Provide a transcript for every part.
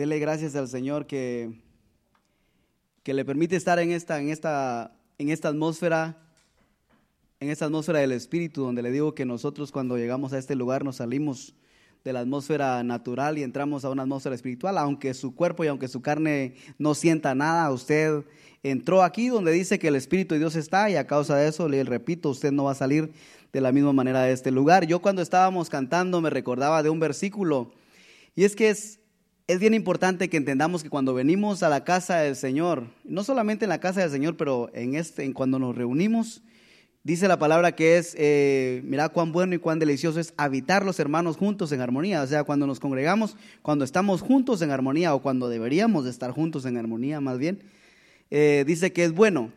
Dele gracias al Señor que, que le permite estar en esta, en, esta, en esta atmósfera, en esta atmósfera del Espíritu, donde le digo que nosotros cuando llegamos a este lugar nos salimos de la atmósfera natural y entramos a una atmósfera espiritual, aunque su cuerpo y aunque su carne no sienta nada, usted entró aquí donde dice que el Espíritu de Dios está y a causa de eso, le repito, usted no va a salir de la misma manera de este lugar. Yo cuando estábamos cantando me recordaba de un versículo y es que es, es bien importante que entendamos que cuando venimos a la casa del Señor, no solamente en la casa del Señor, pero en este, en cuando nos reunimos, dice la palabra que es, eh, mira cuán bueno y cuán delicioso es habitar los hermanos juntos en armonía. O sea, cuando nos congregamos, cuando estamos juntos en armonía o cuando deberíamos de estar juntos en armonía más bien, eh, dice que es bueno.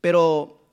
Pero,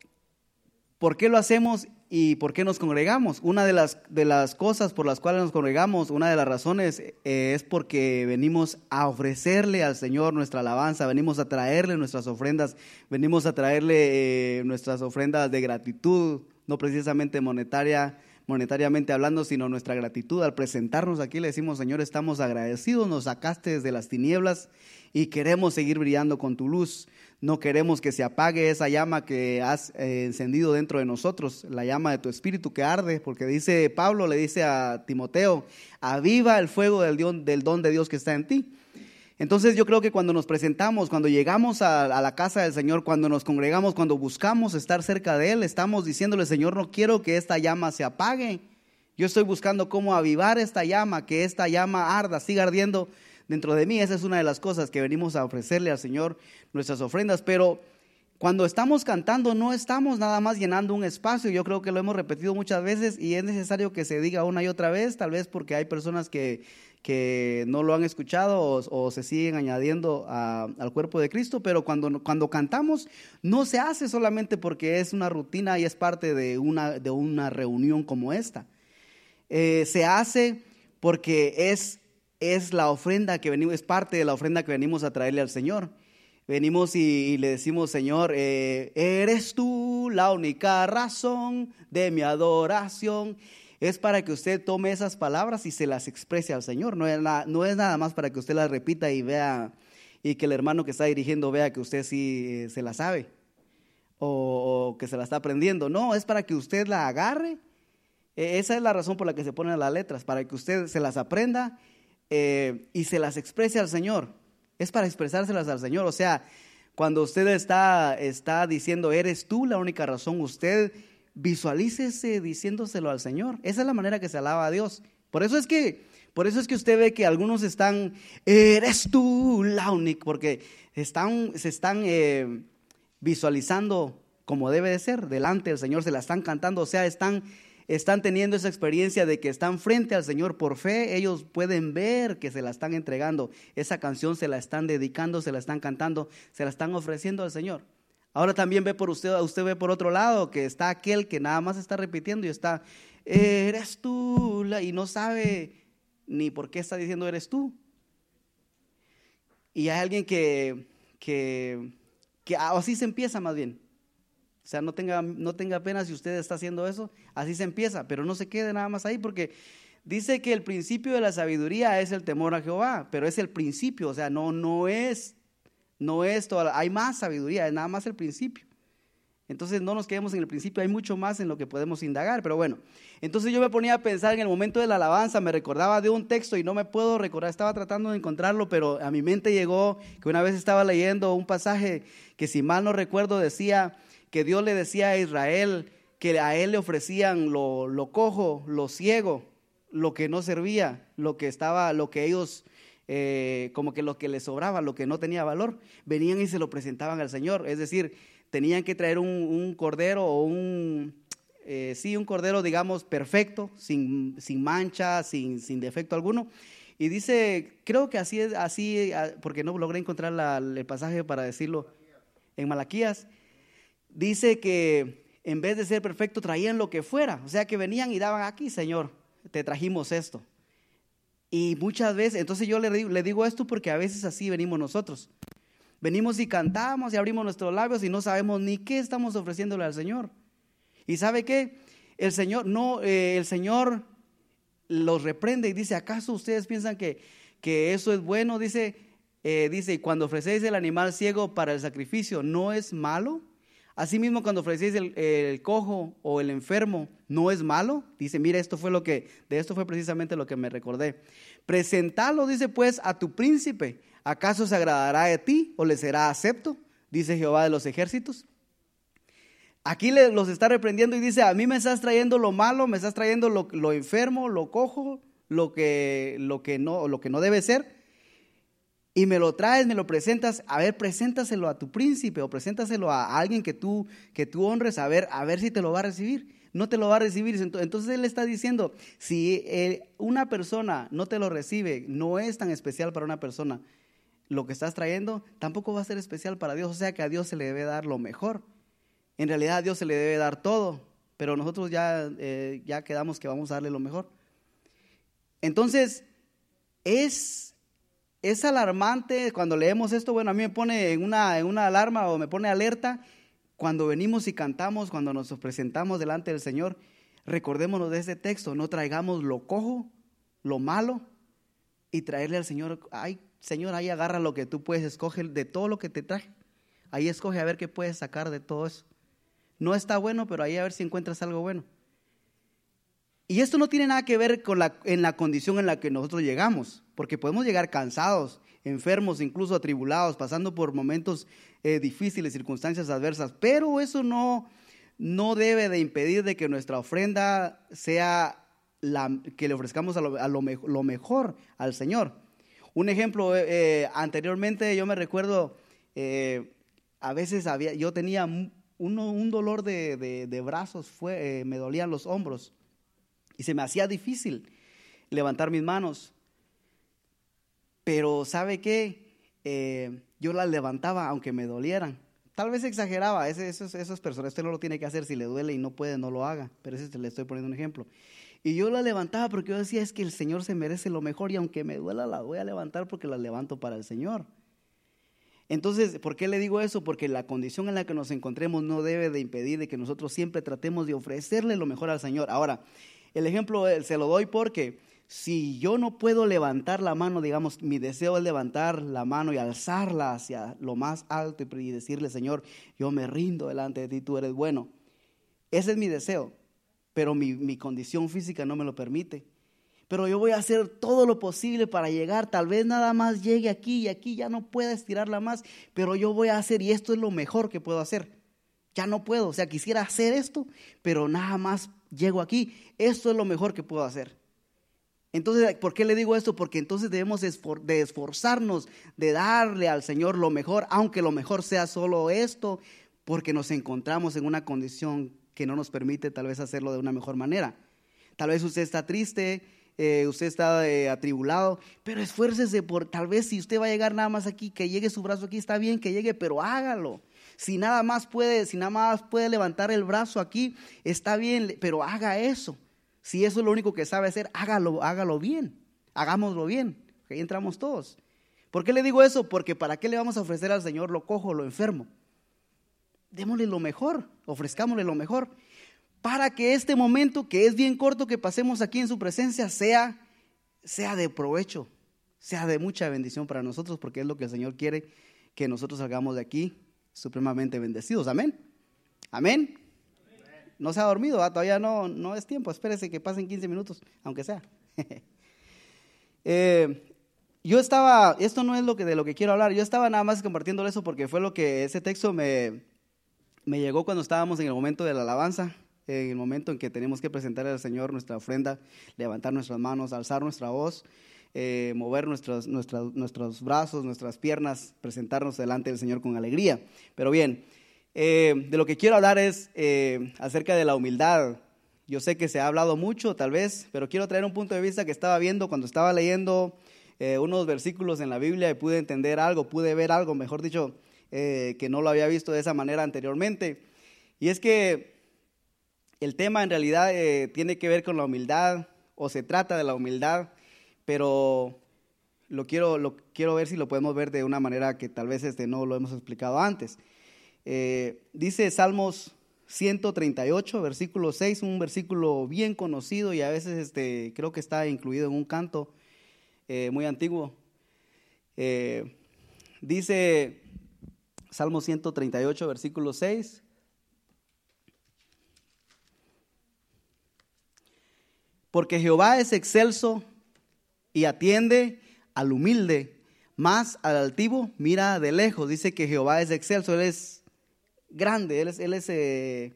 ¿por qué lo hacemos? ¿Y por qué nos congregamos? Una de las, de las cosas por las cuales nos congregamos, una de las razones eh, es porque venimos a ofrecerle al Señor nuestra alabanza, venimos a traerle nuestras ofrendas, venimos a traerle eh, nuestras ofrendas de gratitud, no precisamente monetaria, monetariamente hablando, sino nuestra gratitud. Al presentarnos aquí le decimos, Señor, estamos agradecidos, nos sacaste desde las tinieblas y queremos seguir brillando con tu luz. No queremos que se apague esa llama que has eh, encendido dentro de nosotros, la llama de tu espíritu que arde, porque dice Pablo, le dice a Timoteo, aviva el fuego del, del don de Dios que está en ti. Entonces yo creo que cuando nos presentamos, cuando llegamos a, a, la casa del Señor, cuando nos congregamos, cuando buscamos estar cerca de Él, estamos diciéndole, Señor, no quiero que esta llama se apague. Yo estoy buscando cómo avivar esta llama, que esta llama arda, siga ardiendo dentro de mí. Esa es una de las cosas que venimos a ofrecerle al Señor, nuestras ofrendas. Pero cuando estamos cantando no estamos nada más llenando un espacio. Yo creo que lo hemos repetido muchas veces y es necesario que se diga una y otra vez, tal vez porque hay personas que, que no lo han escuchado o, se siguen añadiendo al cuerpo de Cristo, pero cuando, cuando cantamos no se hace solamente porque es una rutina y es parte de una, de una reunión como esta. Eh, se hace porque es es la ofrenda que venimos, es parte de la ofrenda que venimos a traerle al Señor. Venimos y, le decimos, Señor, eh, eres tú la única razón de mi adoración. Es para que usted tome esas palabras y se las exprese al Señor. No es, no es nada más para que usted las repita y vea y que el hermano que está dirigiendo vea que usted sí eh, se la sabe o, que se la está aprendiendo. No, es para que usted la agarre. E, esa es la razón por la que se ponen las letras, para que usted se las aprenda eh, y se las exprese al Señor. Es para expresárselas al Señor. O sea, cuando usted está, está diciendo, eres tú la única razón, usted visualícese diciéndoselo al Señor. Esa es la manera que se alaba a Dios. Por eso es que, por eso es que usted ve que algunos están, eres tú la única, porque están, se están eh, visualizando como debe de ser delante del Señor, se la están cantando, o sea, están están teniendo esa experiencia de que están frente al Señor por fe, ellos pueden ver que se la están entregando, esa canción se la están dedicando, se la están cantando, se la están ofreciendo al Señor. Ahora también ve por usted, usted ve por otro lado que está aquel que nada más está repitiendo y está, eres tú, y no sabe ni por qué está diciendo eres tú. Y hay alguien que, que, que así se empieza más bien. O sea, no tenga, no tenga pena si usted está haciendo eso, así se empieza, pero no se quede nada más ahí porque dice que el principio de la sabiduría es el temor a Jehová, pero es el principio, o sea, no, no es, no es toda, hay más sabiduría, es nada más el principio. Entonces no nos quedemos en el principio, hay mucho más en lo que podemos indagar, pero bueno. Entonces yo me ponía a pensar en el momento de la alabanza, me recordaba de un texto y no me puedo recordar, estaba tratando de encontrarlo, pero a mi mente llegó que una vez estaba leyendo un pasaje que si mal no recuerdo decía, que Dios le decía a Israel que a él le ofrecían lo, lo cojo, lo ciego, lo que no servía, lo que estaba, lo que ellos, eh, como que lo que les sobraba, lo que no tenía valor, venían y se lo presentaban al Señor. Es decir, tenían que traer un, cordero o un, eh, sí, un cordero, digamos, perfecto, sin, sin mancha, sin, sin defecto alguno. Y dice, creo que así es, así, porque no logré encontrar el pasaje para decirlo en Malaquías, dice que en vez de ser perfecto traían lo que fuera. O sea que venían y daban aquí, Señor, te trajimos esto. Y muchas veces, entonces yo le, digo esto porque a veces así venimos nosotros. Venimos y cantamos y abrimos nuestros labios y no sabemos ni qué estamos ofreciéndole al Señor. ¿Y sabe qué? El Señor, no, eh, el Señor los reprende y dice, ¿acaso ustedes piensan que, que eso es bueno, dice, eh, dice, y cuando ofrecéis el animal ciego para el sacrificio, ¿no es malo? Asimismo, cuando ofrecéis el, cojo o el enfermo, ¿no es malo? Dice, mira, esto fue lo que, de esto fue precisamente lo que me recordé. Presentalo, dice pues, a tu príncipe. ¿Acaso se agradará de ti o le será acepto? Dice Jehová de los ejércitos. Aquí los está reprendiendo y dice, a mí me estás trayendo lo malo, me estás trayendo lo, lo enfermo, lo cojo, lo que, lo, que no, lo que no debe ser y me lo traes, me lo presentas, a ver, preséntaselo a tu príncipe o preséntaselo a alguien que tú, que tú honres, a ver, a ver si te lo va a recibir. No te lo va a recibir. Entonces él está diciendo, si eh, una persona no te lo recibe, no es tan especial para una persona, lo que estás trayendo tampoco va a ser especial para Dios. O sea que a Dios se le debe dar lo mejor. En realidad a Dios se le debe dar todo, pero nosotros ya, eh, ya quedamos que vamos a darle lo mejor. Entonces, es es alarmante cuando leemos esto, bueno, a mí me pone en una, en una alarma o me pone alerta cuando venimos y cantamos, cuando nos presentamos delante del Señor. Recordémonos de ese texto, no traigamos lo cojo, lo malo y traerle al Señor, ay, Señor, ahí agarra lo que tú puedes, escoge de todo lo que te traje. Ahí escoge a ver qué puedes sacar de todo eso. No está bueno, pero ahí a ver si encuentras algo bueno. Y esto no tiene nada que ver con la, en la condición en la que nosotros llegamos, porque podemos llegar cansados, enfermos, incluso atribulados, pasando por momentos eh, difíciles, circunstancias adversas, pero eso no, no debe de impedir de que nuestra ofrenda sea la, que le ofrezcamos a, lo, mejor al Señor. Un ejemplo, eh, eh, anteriormente yo me recuerdo, a veces había, yo tenía un, un dolor de, de brazos, fue, me dolían los hombros y se me hacía difícil levantar mis manos. Pero ¿sabe qué? Eh, yo las levantaba aunque me dolieran. Tal vez exageraba, esas, esas personas, usted no lo tiene que hacer, si le duele y no puede, no lo haga, pero ese le estoy poniendo un ejemplo. Y yo la levantaba porque yo decía, es que el Señor se merece lo mejor y aunque me duela la voy a levantar porque la levanto para el Señor. Entonces, ¿por qué le digo eso? Porque la condición en la que nos encontremos no debe de impedir de que nosotros siempre tratemos de ofrecerle lo mejor al Señor. Ahora, el ejemplo eh, se lo doy porque si yo no puedo levantar la mano, digamos, mi deseo es levantar la mano y alzarla hacia lo más alto y decirle, Señor, yo me rindo delante de ti, tú eres bueno. Ese es mi deseo, pero mi, mi condición física no me lo permite. Pero yo voy a hacer todo lo posible para llegar. Tal vez nada más llegue aquí y aquí ya no pueda estirarla más, pero yo voy a hacer y esto es lo mejor que puedo hacer. Ya no puedo, o sea, quisiera hacer esto, pero nada más llego aquí, esto es lo mejor que puedo hacer. Entonces, ¿por qué le digo esto? Porque entonces debemos de esforzarnos de darle al Señor lo mejor, aunque lo mejor sea solo esto, porque nos encontramos en una condición que no nos permite tal vez hacerlo de una mejor manera. Tal vez usted está triste, eh, usted está eh, atribulado, pero esfuércese por, tal vez si usted va a llegar nada más aquí, que llegue su brazo aquí, está bien que llegue, pero hágalo. Si nada más puede, si nada más puede levantar el brazo aquí, está bien, pero haga eso. Si eso es lo único que sabe hacer, hágalo, hágalo bien. Hagámoslo bien. Ahí entramos todos. ¿Por qué le digo eso? Porque ¿para qué le vamos a ofrecer al Señor lo cojo, lo enfermo? Démosle lo mejor, ofrezcámosle lo mejor, para que este momento, que es bien corto que pasemos aquí en su presencia, sea, sea de provecho, sea de mucha bendición para nosotros, porque es lo que el Señor quiere que nosotros salgamos de aquí supremamente bendecidos. Amén. Amén. No se ha dormido, todavía no, no es tiempo. Espérese que pasen 15 minutos, aunque sea. Eh, yo estaba, esto no es lo que, de lo que quiero hablar, yo estaba nada más compartiendo eso porque fue lo que ese texto me, me llegó cuando estábamos en el momento de la alabanza, en el momento en que tenemos que presentar al Señor nuestra ofrenda, levantar nuestras manos, alzar nuestra voz eh, mover nuestros, nuestros brazos, nuestras piernas, presentarnos delante del Señor con alegría. Pero bien, eh, de lo que quiero hablar es eh, acerca de la humildad. Yo sé que se ha hablado mucho, tal vez, pero quiero traer un punto de vista que estaba viendo cuando estaba leyendo unos versículos en la Biblia y pude entender algo, pude ver algo, mejor dicho, que no lo había visto de esa manera anteriormente. Y es que el tema en realidad tiene que ver con la humildad o se trata de la humildad pero lo quiero, lo quiero ver si lo podemos ver de una manera que tal vez este no lo hemos explicado antes. Eh, dice Salmos 138, versículo 6, un versículo bien conocido y a veces este, creo que está incluido en un canto. eh, muy antiguo. Eh, dice Salmo 138, versículo 6. Porque Jehová es excelso y atiende al humilde, más al altivo mira de lejos. Dice que Jehová es excelso, Él es grande, Él es, él es, eh,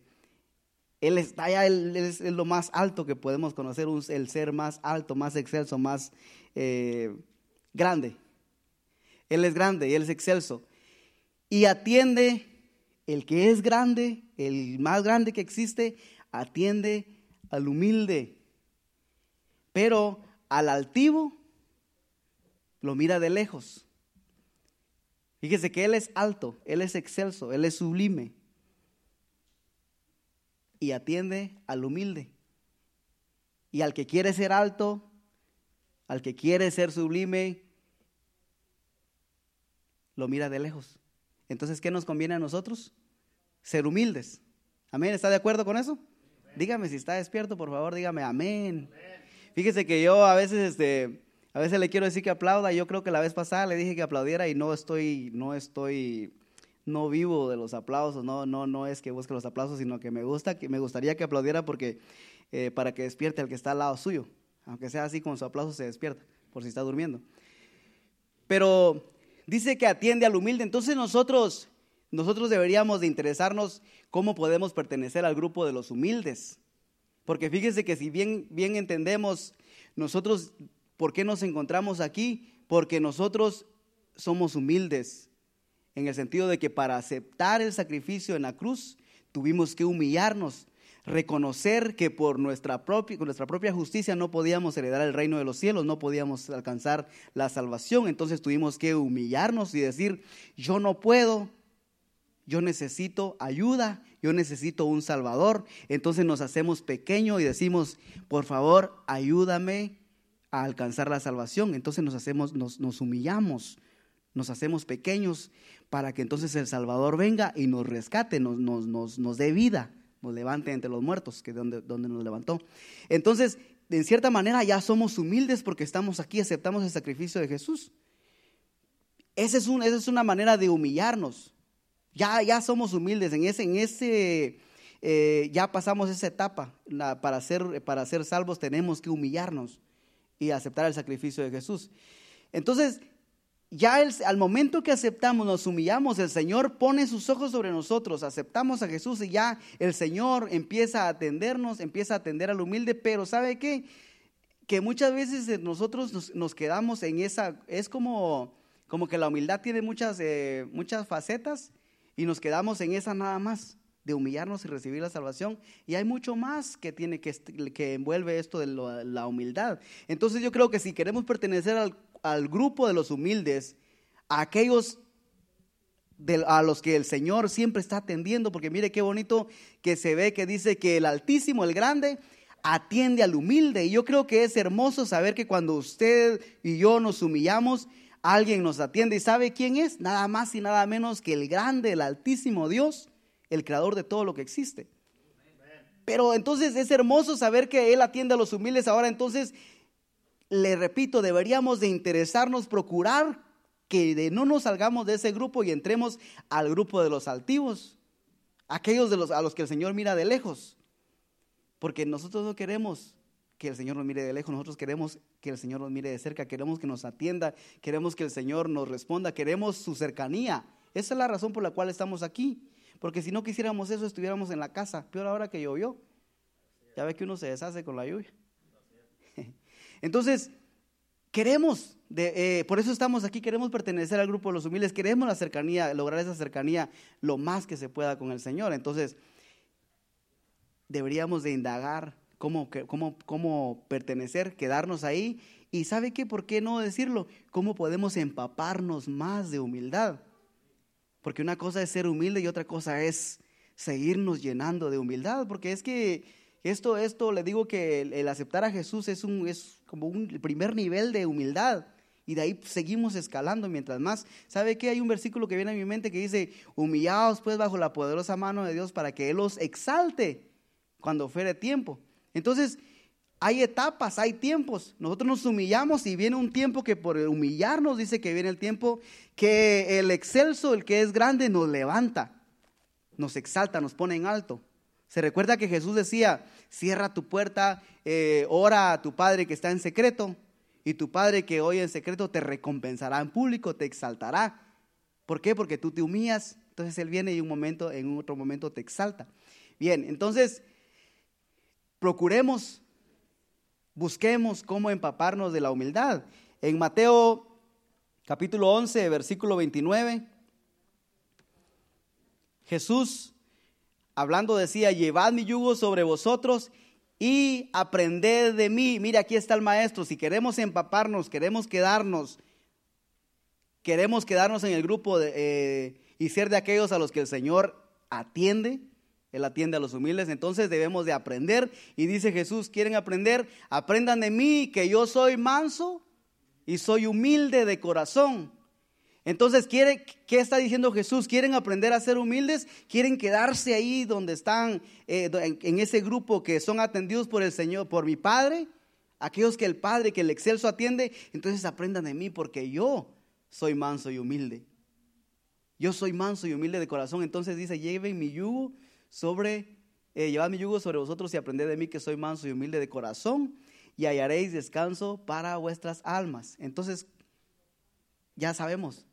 él está allá, él, es, lo más alto que podemos conocer, el ser más alto, más excelso, más eh, grande. Él es grande y Él es excelso. Y atiende el que es grande, el más grande que existe, atiende al humilde. Pero al altivo lo mira de lejos. Fíjese que Él es alto, Él es excelso, Él es sublime. Y atiende al humilde. Y al que quiere ser alto, al que quiere ser sublime, lo mira de lejos. Entonces, ¿qué nos conviene a nosotros? Ser humildes. Amén. ¿Está de acuerdo con eso? Dígame si está despierto, por favor, dígame amén. Fíjese que yo a veces, este, a veces le quiero decir que aplauda. Yo creo que la vez pasada le dije que aplaudiera y no estoy, no estoy, no vivo de los aplausos. No, no, no es que busque los aplausos, sino que me gusta, que me gustaría que aplaudiera porque eh, para que despierte al que está al lado suyo, aunque sea así con su aplauso se despierta, por si está durmiendo. Pero dice que atiende al humilde. Entonces nosotros, nosotros deberíamos de interesarnos cómo podemos pertenecer al grupo de los humildes. Porque fíjese que si bien, bien entendemos, nosotros, ¿por qué nos encontramos aquí? Porque nosotros somos humildes, en el sentido de que para aceptar el sacrificio en la cruz tuvimos que humillarnos, reconocer que por nuestra propia, nuestra propia justicia no podíamos heredar el reino de los cielos, no podíamos alcanzar la salvación, entonces tuvimos que humillarnos y decir, yo no puedo, yo necesito ayuda, yo necesito un Salvador. Entonces nos hacemos pequeños y decimos, por favor, ayúdame a alcanzar la salvación. Entonces nos hacemos, nos, nos humillamos, nos hacemos pequeños para que entonces el Salvador venga y nos rescate, nos, nos, nos, dé vida, nos levante entre los muertos, que es donde, donde nos levantó. Entonces, en cierta manera ya somos humildes porque estamos aquí, aceptamos el sacrificio de Jesús. Esa es, esa es una manera de humillarnos. Ya, ya somos humildes, en ese, en ese eh, ya pasamos esa etapa. para, ser, para ser salvos tenemos que humillarnos y aceptar el sacrificio de Jesús. Entonces, ya al momento que aceptamos, nos humillamos, el Señor pone sus ojos sobre nosotros, aceptamos a Jesús y ya el Señor empieza a atendernos, empieza a atender al humilde, pero ¿sabe qué? Que muchas veces nosotros nos, quedamos en esa, es como, como que la humildad tiene muchas, eh, muchas facetas y nos quedamos en esa nada más, de humillarnos y recibir la salvación. Y hay mucho más que tiene que, que envuelve esto de la humildad. Entonces yo creo que si queremos pertenecer al, grupo de los humildes, a aquellos a los que el Señor siempre está atendiendo, porque mire qué bonito que se ve que dice que el Altísimo, el Grande, atiende al humilde. Y yo creo que es hermoso saber que cuando usted y yo nos humillamos, alguien nos atiende y sabe quién es, nada más y nada menos que el grande, el altísimo Dios, el creador de todo lo que existe. Pero entonces es hermoso saber que Él atiende a los humildes. Ahora entonces, le repito, deberíamos de interesarnos, procurar que de no nos salgamos de ese grupo y entremos al grupo de los altivos, aquellos a los que el Señor mira de lejos. Porque nosotros no queremos que el Señor nos mire de lejos, nosotros queremos que el Señor nos mire de cerca, queremos que nos atienda, queremos que el Señor nos responda, queremos su cercanía. Esa es la razón por la cual estamos aquí. Porque si no quisiéramos eso, estuviéramos en la casa. Peor ahora que llovió. Ya ve que uno se deshace con la lluvia. Entonces, queremos, eh, por eso estamos aquí, queremos pertenecer al grupo de los humildes, queremos la cercanía, lograr esa cercanía lo más que se pueda con el Señor. Entonces, deberíamos de indagar cómo, cómo, cómo pertenecer, quedarnos ahí. Y sabe qué, ¿por qué no decirlo? ¿Cómo podemos empaparnos más de humildad? Porque una cosa es ser humilde y otra cosa es seguirnos llenando de humildad. Porque es que esto, esto le digo que el, aceptar a Jesús es, un, es como un primer nivel de humildad. Y de ahí seguimos escalando mientras más. ¿Sabe qué? Hay un versículo que viene a mi mente que dice, humillados pues bajo la poderosa mano de Dios para que Él los exalte cuando fuere tiempo. Entonces, hay etapas, hay tiempos. Nosotros nos humillamos y viene un tiempo que por humillarnos dice que viene el tiempo que el excelso, el que es grande, nos levanta, nos exalta, nos pone en alto. Se recuerda que Jesús decía, cierra tu puerta, eh, ora a tu Padre que está en secreto, y tu Padre que hoy en secreto te recompensará en público, te exaltará. ¿Por qué? Porque tú te humillas, entonces Él viene y un momento, en otro momento te exalta. Bien, entonces procuremos, busquemos cómo empaparnos de la humildad. En Mateo capítulo 11, versículo 29, Jesús hablando decía, llevad mi yugo sobre vosotros y aprended de mí. Mira, aquí está el maestro. Si queremos empaparnos, queremos quedarnos, queremos quedarnos en el grupo eh, y ser de aquellos a los que el Señor atiende, Él atiende a los humildes, entonces debemos de aprender. Y dice Jesús, ¿quieren aprender? Aprendan de mí, que yo soy manso y soy humilde de corazón entonces, ¿quiere, ¿qué está diciendo Jesús? ¿Quieren aprender a ser humildes? ¿Quieren quedarse ahí donde están, eh, en, ese grupo que son atendidos por el Señor, por mi Padre? Aquellos que el Padre, que el excelso atiende, entonces aprendan de mí porque yo soy manso y humilde. Yo soy manso y humilde de corazón. Entonces dice, lleven mi yugo sobre, eh, llevad mi yugo sobre vosotros y aprended de mí que soy manso y humilde de corazón y hallaréis descanso para vuestras almas. Entonces, ya sabemos,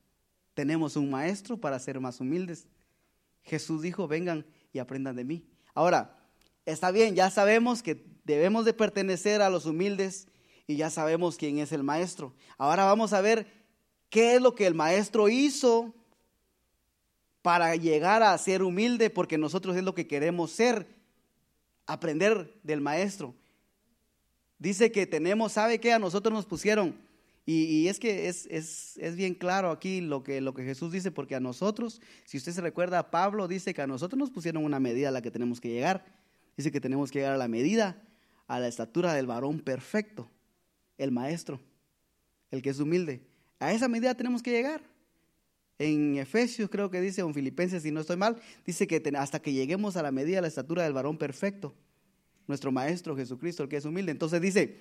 tenemos un maestro para ser más humildes. Jesús dijo, vengan y aprendan de mí. Ahora, está bien, ya sabemos que debemos de pertenecer a los humildes y ya sabemos quién es el maestro. Ahora vamos a ver qué es lo que el maestro hizo para llegar a ser humilde, porque nosotros es lo que queremos ser, aprender del maestro. Dice que tenemos, ¿sabe qué? A nosotros nos pusieron y, es que es, bien claro aquí lo que, lo que Jesús dice, porque a nosotros, si usted se recuerda, Pablo dice que a nosotros nos pusieron una medida a la que tenemos que llegar. Dice que tenemos que llegar a la medida, a la estatura del varón perfecto, el maestro, el que es humilde. A esa medida tenemos que llegar. En Efesios creo que dice, o en Filipenses, si no estoy mal, dice que hasta que lleguemos a la medida, a la estatura del varón perfecto, nuestro maestro Jesucristo, el que es humilde. Entonces dice,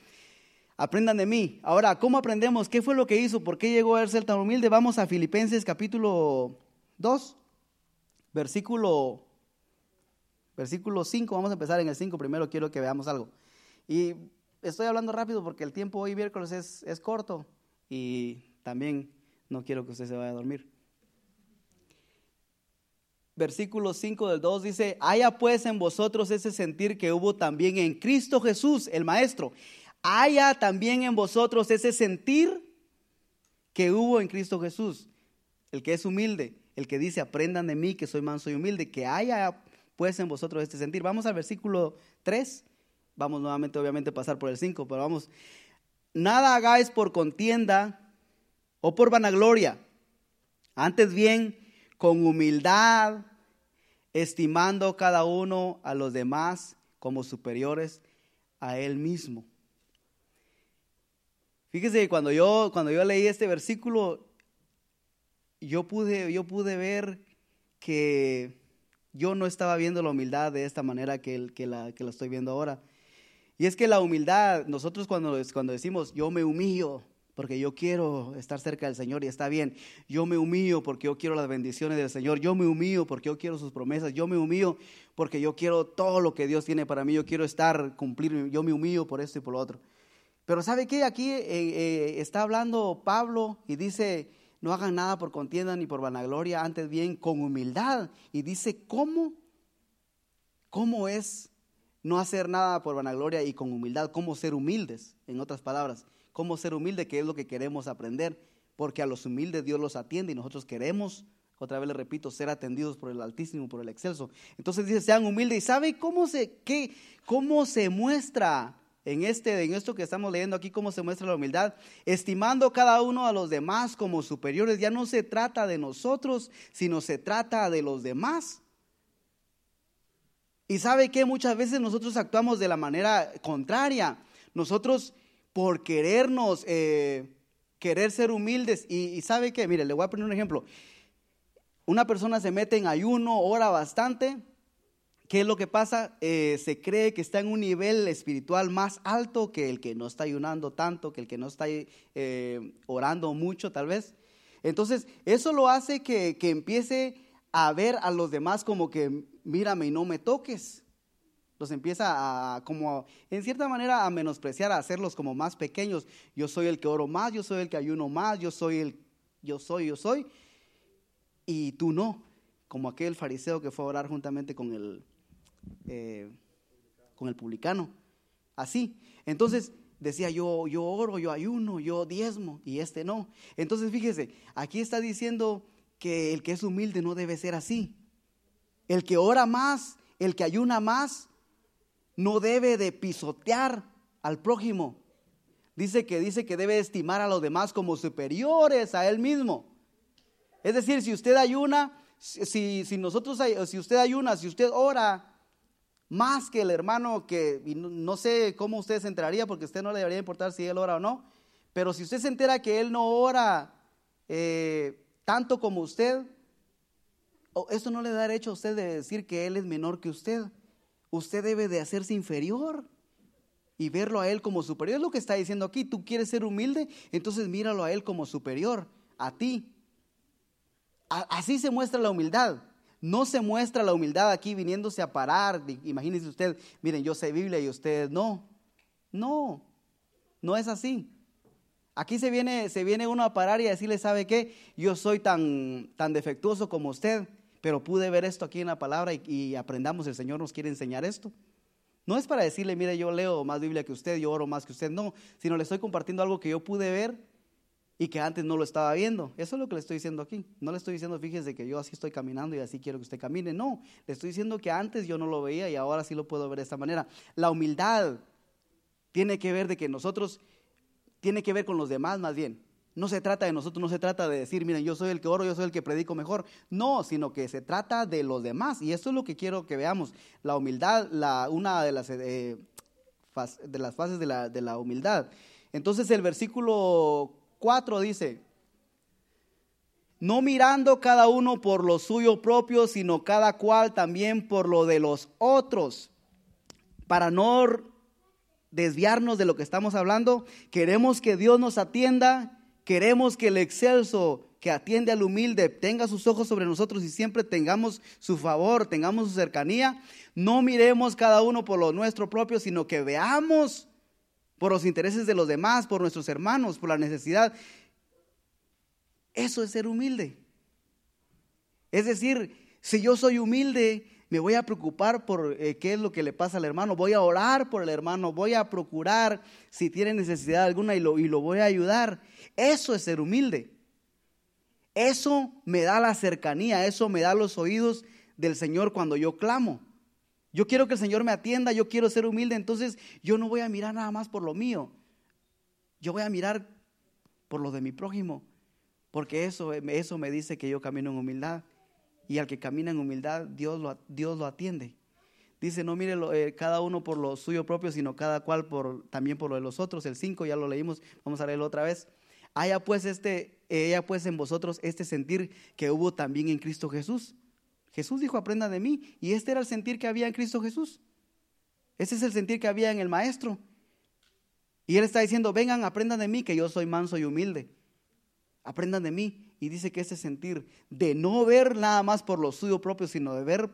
aprendan de mí. Ahora, ¿cómo aprendemos? ¿Qué fue lo que hizo? ¿Por qué llegó a ser tan humilde? Vamos a Filipenses capítulo 2, versículo, versículo 5. Vamos a empezar en el 5. Primero quiero que veamos algo. Y estoy hablando rápido porque el tiempo hoy miércoles es, es corto y también no quiero que usted se vaya a dormir. Versículo 5 del 2 dice, haya pues en vosotros ese sentir que hubo también en Cristo Jesús, el Maestro, haya también en vosotros ese sentir que hubo en Cristo Jesús, el que es humilde, el que dice, aprendan de mí que soy manso y humilde, que haya pues en vosotros este sentir. Vamos al versículo 3, vamos nuevamente obviamente a pasar por el 5, pero vamos, nada hagáis por contienda o por vanagloria, antes bien con humildad, estimando cada uno a los demás como superiores a él mismo. Fíjese que cuando yo, cuando yo leí este versículo, yo pude, yo pude ver que yo no estaba viendo la humildad de esta manera que, que, la, que la estoy viendo ahora. Y es que la humildad, nosotros cuando, cuando decimos yo me humillo porque yo quiero estar cerca del Señor y está bien, yo me humillo porque yo quiero las bendiciones del Señor, yo me humillo porque yo quiero sus promesas, yo me humillo porque yo quiero todo lo que Dios tiene para mí, yo quiero estar, cumplir, yo me humillo por esto y por lo otro. Pero ¿sabe qué? Aquí eh, eh, está hablando Pablo y dice, no hagan nada por contienda ni por vanagloria, antes bien con humildad. Y dice, ¿cómo? ¿Cómo es no hacer nada por vanagloria y con humildad? ¿Cómo ser humildes? En otras palabras, ¿cómo ser humilde? Que es lo que queremos aprender. Porque a los humildes Dios los atiende y nosotros queremos, otra vez le repito, ser atendidos por el Altísimo, por el Excelso. Entonces dice, sean humildes. ¿Y sabe cómo se, qué, cómo se muestra en, este, en esto que estamos leyendo aquí, cómo se muestra la humildad, estimando cada uno a los demás como superiores. Ya no se trata de nosotros, sino se trata de los demás. Y sabe que muchas veces nosotros actuamos de la manera contraria. Nosotros por querernos, eh, querer ser humildes. Y, sabe que, mire, le voy a poner un ejemplo. Una persona se mete en ayuno, ora bastante, ¿Qué es lo que pasa? Eh, se cree que está en un nivel espiritual más alto que el que no está ayunando tanto, que el que no está eh, orando mucho tal vez. Entonces, eso lo hace que, que empiece a ver a los demás como que mírame y no me toques. Los empieza a, como, en cierta manera, a menospreciar, a hacerlos como más pequeños. Yo soy el que oro más, yo soy el que ayuno más, yo soy el, yo soy, yo soy. Y tú no, como aquel fariseo que fue a orar juntamente con el, eh, con el publicano. Así. Entonces decía yo, yo oro, yo ayuno, yo diezmo, y este no. Entonces fíjese, aquí está diciendo que el que es humilde no debe ser así. El que ora más, el que ayuna más, no debe de pisotear al prójimo. Dice que dice que debe estimar a los demás como superiores a él mismo. Es decir, si usted ayuna, si, si nosotros, si usted ayuna, si usted ora más que el hermano que no, sé cómo usted se enteraría porque a usted no le debería importar si él ora o no, pero si usted se entera que él no ora eh, tanto como usted, eso no le da derecho a usted de decir que él es menor que usted. Usted debe de hacerse inferior y verlo a él como superior. Es lo que está diciendo aquí. Tú quieres ser humilde, entonces míralo a él como superior, a ti. así se muestra la humildad. No se muestra la humildad aquí viniéndose a parar. Imagínese usted, miren, yo sé Biblia y ustedes no. No, no es así. Aquí se viene, se viene uno a parar y a decirle, ¿sabe qué? Yo soy tan, tan defectuoso como usted, pero pude ver esto aquí en la palabra y, aprendamos, el Señor nos quiere enseñar esto. No es para decirle, mire, yo leo más Biblia que usted, yo oro más que usted, no, sino le estoy compartiendo algo que yo pude ver y que antes no lo estaba viendo. Eso es lo que le estoy diciendo aquí. No le estoy diciendo, fíjese que yo así estoy caminando y así quiero que usted camine. No, le estoy diciendo que antes yo no lo veía y ahora sí lo puedo ver de esta manera. La humildad tiene que ver de que nosotros tiene que ver con los demás más bien. No se trata de nosotros, no se trata de decir, miren, yo soy el que oro, yo soy el que predico mejor. No, sino que se trata de los demás. Y eso es lo que quiero que veamos. La humildad, la, una de las, eh, de las fases de la, de la humildad. Entonces el versículo 4 dice, no mirando cada uno por lo suyo propio, sino cada cual también por lo de los otros, para no desviarnos de lo que estamos hablando. Queremos que Dios nos atienda, queremos que el excelso que atiende al humilde tenga sus ojos sobre nosotros y siempre tengamos su favor, tengamos su cercanía. No miremos cada uno por lo nuestro propio, sino que veamos por los intereses de los demás, por nuestros hermanos, por la necesidad. Eso es ser humilde. Es decir, si yo soy humilde, me voy a preocupar por eh, qué es lo que le pasa al hermano, voy a orar por el hermano, voy a procurar si tiene necesidad alguna y lo, y lo voy a ayudar. Eso es ser humilde. Eso me da la cercanía, eso me da los oídos del Señor cuando yo clamo. Yo quiero que el Señor me atienda, yo quiero ser humilde, entonces yo no voy a mirar nada más por lo mío. Yo voy a mirar por lo de mi prójimo, porque eso, eso me dice que yo camino en humildad y al que camina en humildad, Dios lo, Dios lo atiende. Dice, no mire eh, cada uno por lo suyo propio, sino cada cual por, también por lo de los otros. El 5 ya lo leímos, vamos a leerlo otra vez. Haya pues, este, haya pues en vosotros este sentir que hubo también en Cristo Jesús. Jesús dijo, aprenda de mí. Y este era el sentir que había en Cristo Jesús. Ese es el sentir que había en el Maestro. Y Él está diciendo, vengan, aprendan de mí, que yo soy manso y humilde. Aprendan de mí. Y dice que ese sentir de no ver nada más por lo suyo propio, sino de ver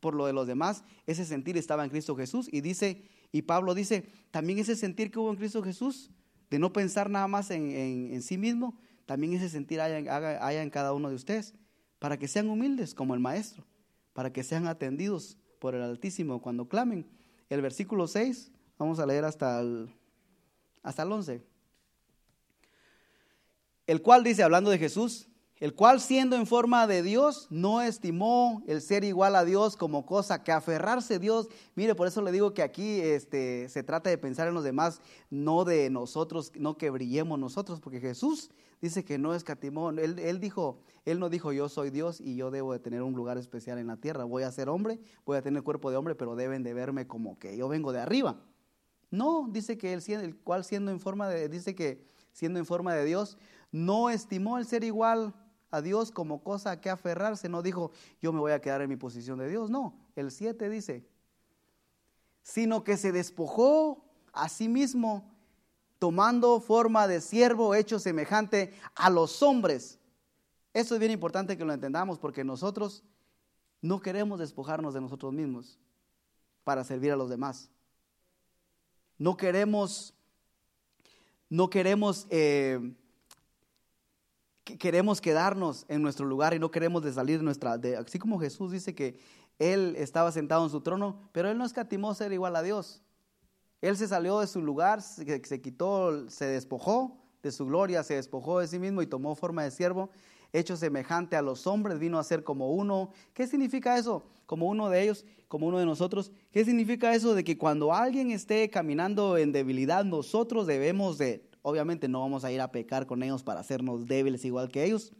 por lo de los demás, ese sentir estaba en Cristo Jesús. Y dice, y Pablo dice, también ese sentir que hubo en Cristo Jesús, de no pensar nada más en, sí mismo, también ese sentir haya, en cada uno de ustedes, para que sean humildes como el Maestro, para que sean atendidos por el Altísimo cuando clamen. El versículo 6, vamos a leer hasta el, hasta el 11 el cual dice, hablando de Jesús, el cual siendo en forma de Dios, no estimó el ser igual a Dios como cosa que aferrarse a Dios. Mire, por eso le digo que aquí este, se trata de pensar en los demás, no de nosotros, no que brillemos nosotros, porque Jesús dice que no escatimó. Él, él dijo, él no dijo yo soy Dios y yo debo de tener un lugar especial en la tierra. Voy a ser hombre, voy a tener cuerpo de hombre, pero deben de verme como que yo vengo de arriba. No, dice que él, el cual siendo en forma de, dice que siendo en forma de Dios, no estimó el ser igual a Dios como cosa a que aferrarse, no dijo, yo me voy a quedar en mi posición de Dios, no, el 7 dice, sino que se despojó a sí mismo, tomando forma de siervo hecho semejante a los hombres. Esto es bien importante que lo entendamos porque nosotros no queremos despojarnos de nosotros mismos para servir a los demás. No queremos, no queremos, eh, queremos quedarnos en nuestro lugar y no queremos de salir de nuestra, de, así como Jesús dice que él estaba sentado en su trono, pero él no escatimó ser igual a Dios. Él se salió de su lugar, se, se quitó, se despojó de su gloria, se despojó de sí mismo y tomó forma de siervo hecho semejante a los hombres, vino a ser como uno. ¿Qué significa eso? Como uno de ellos, como uno de nosotros. ¿Qué significa eso de que cuando alguien esté caminando en debilidad, nosotros debemos de, obviamente no vamos a ir a pecar con ellos para hacernos débiles igual que ellos,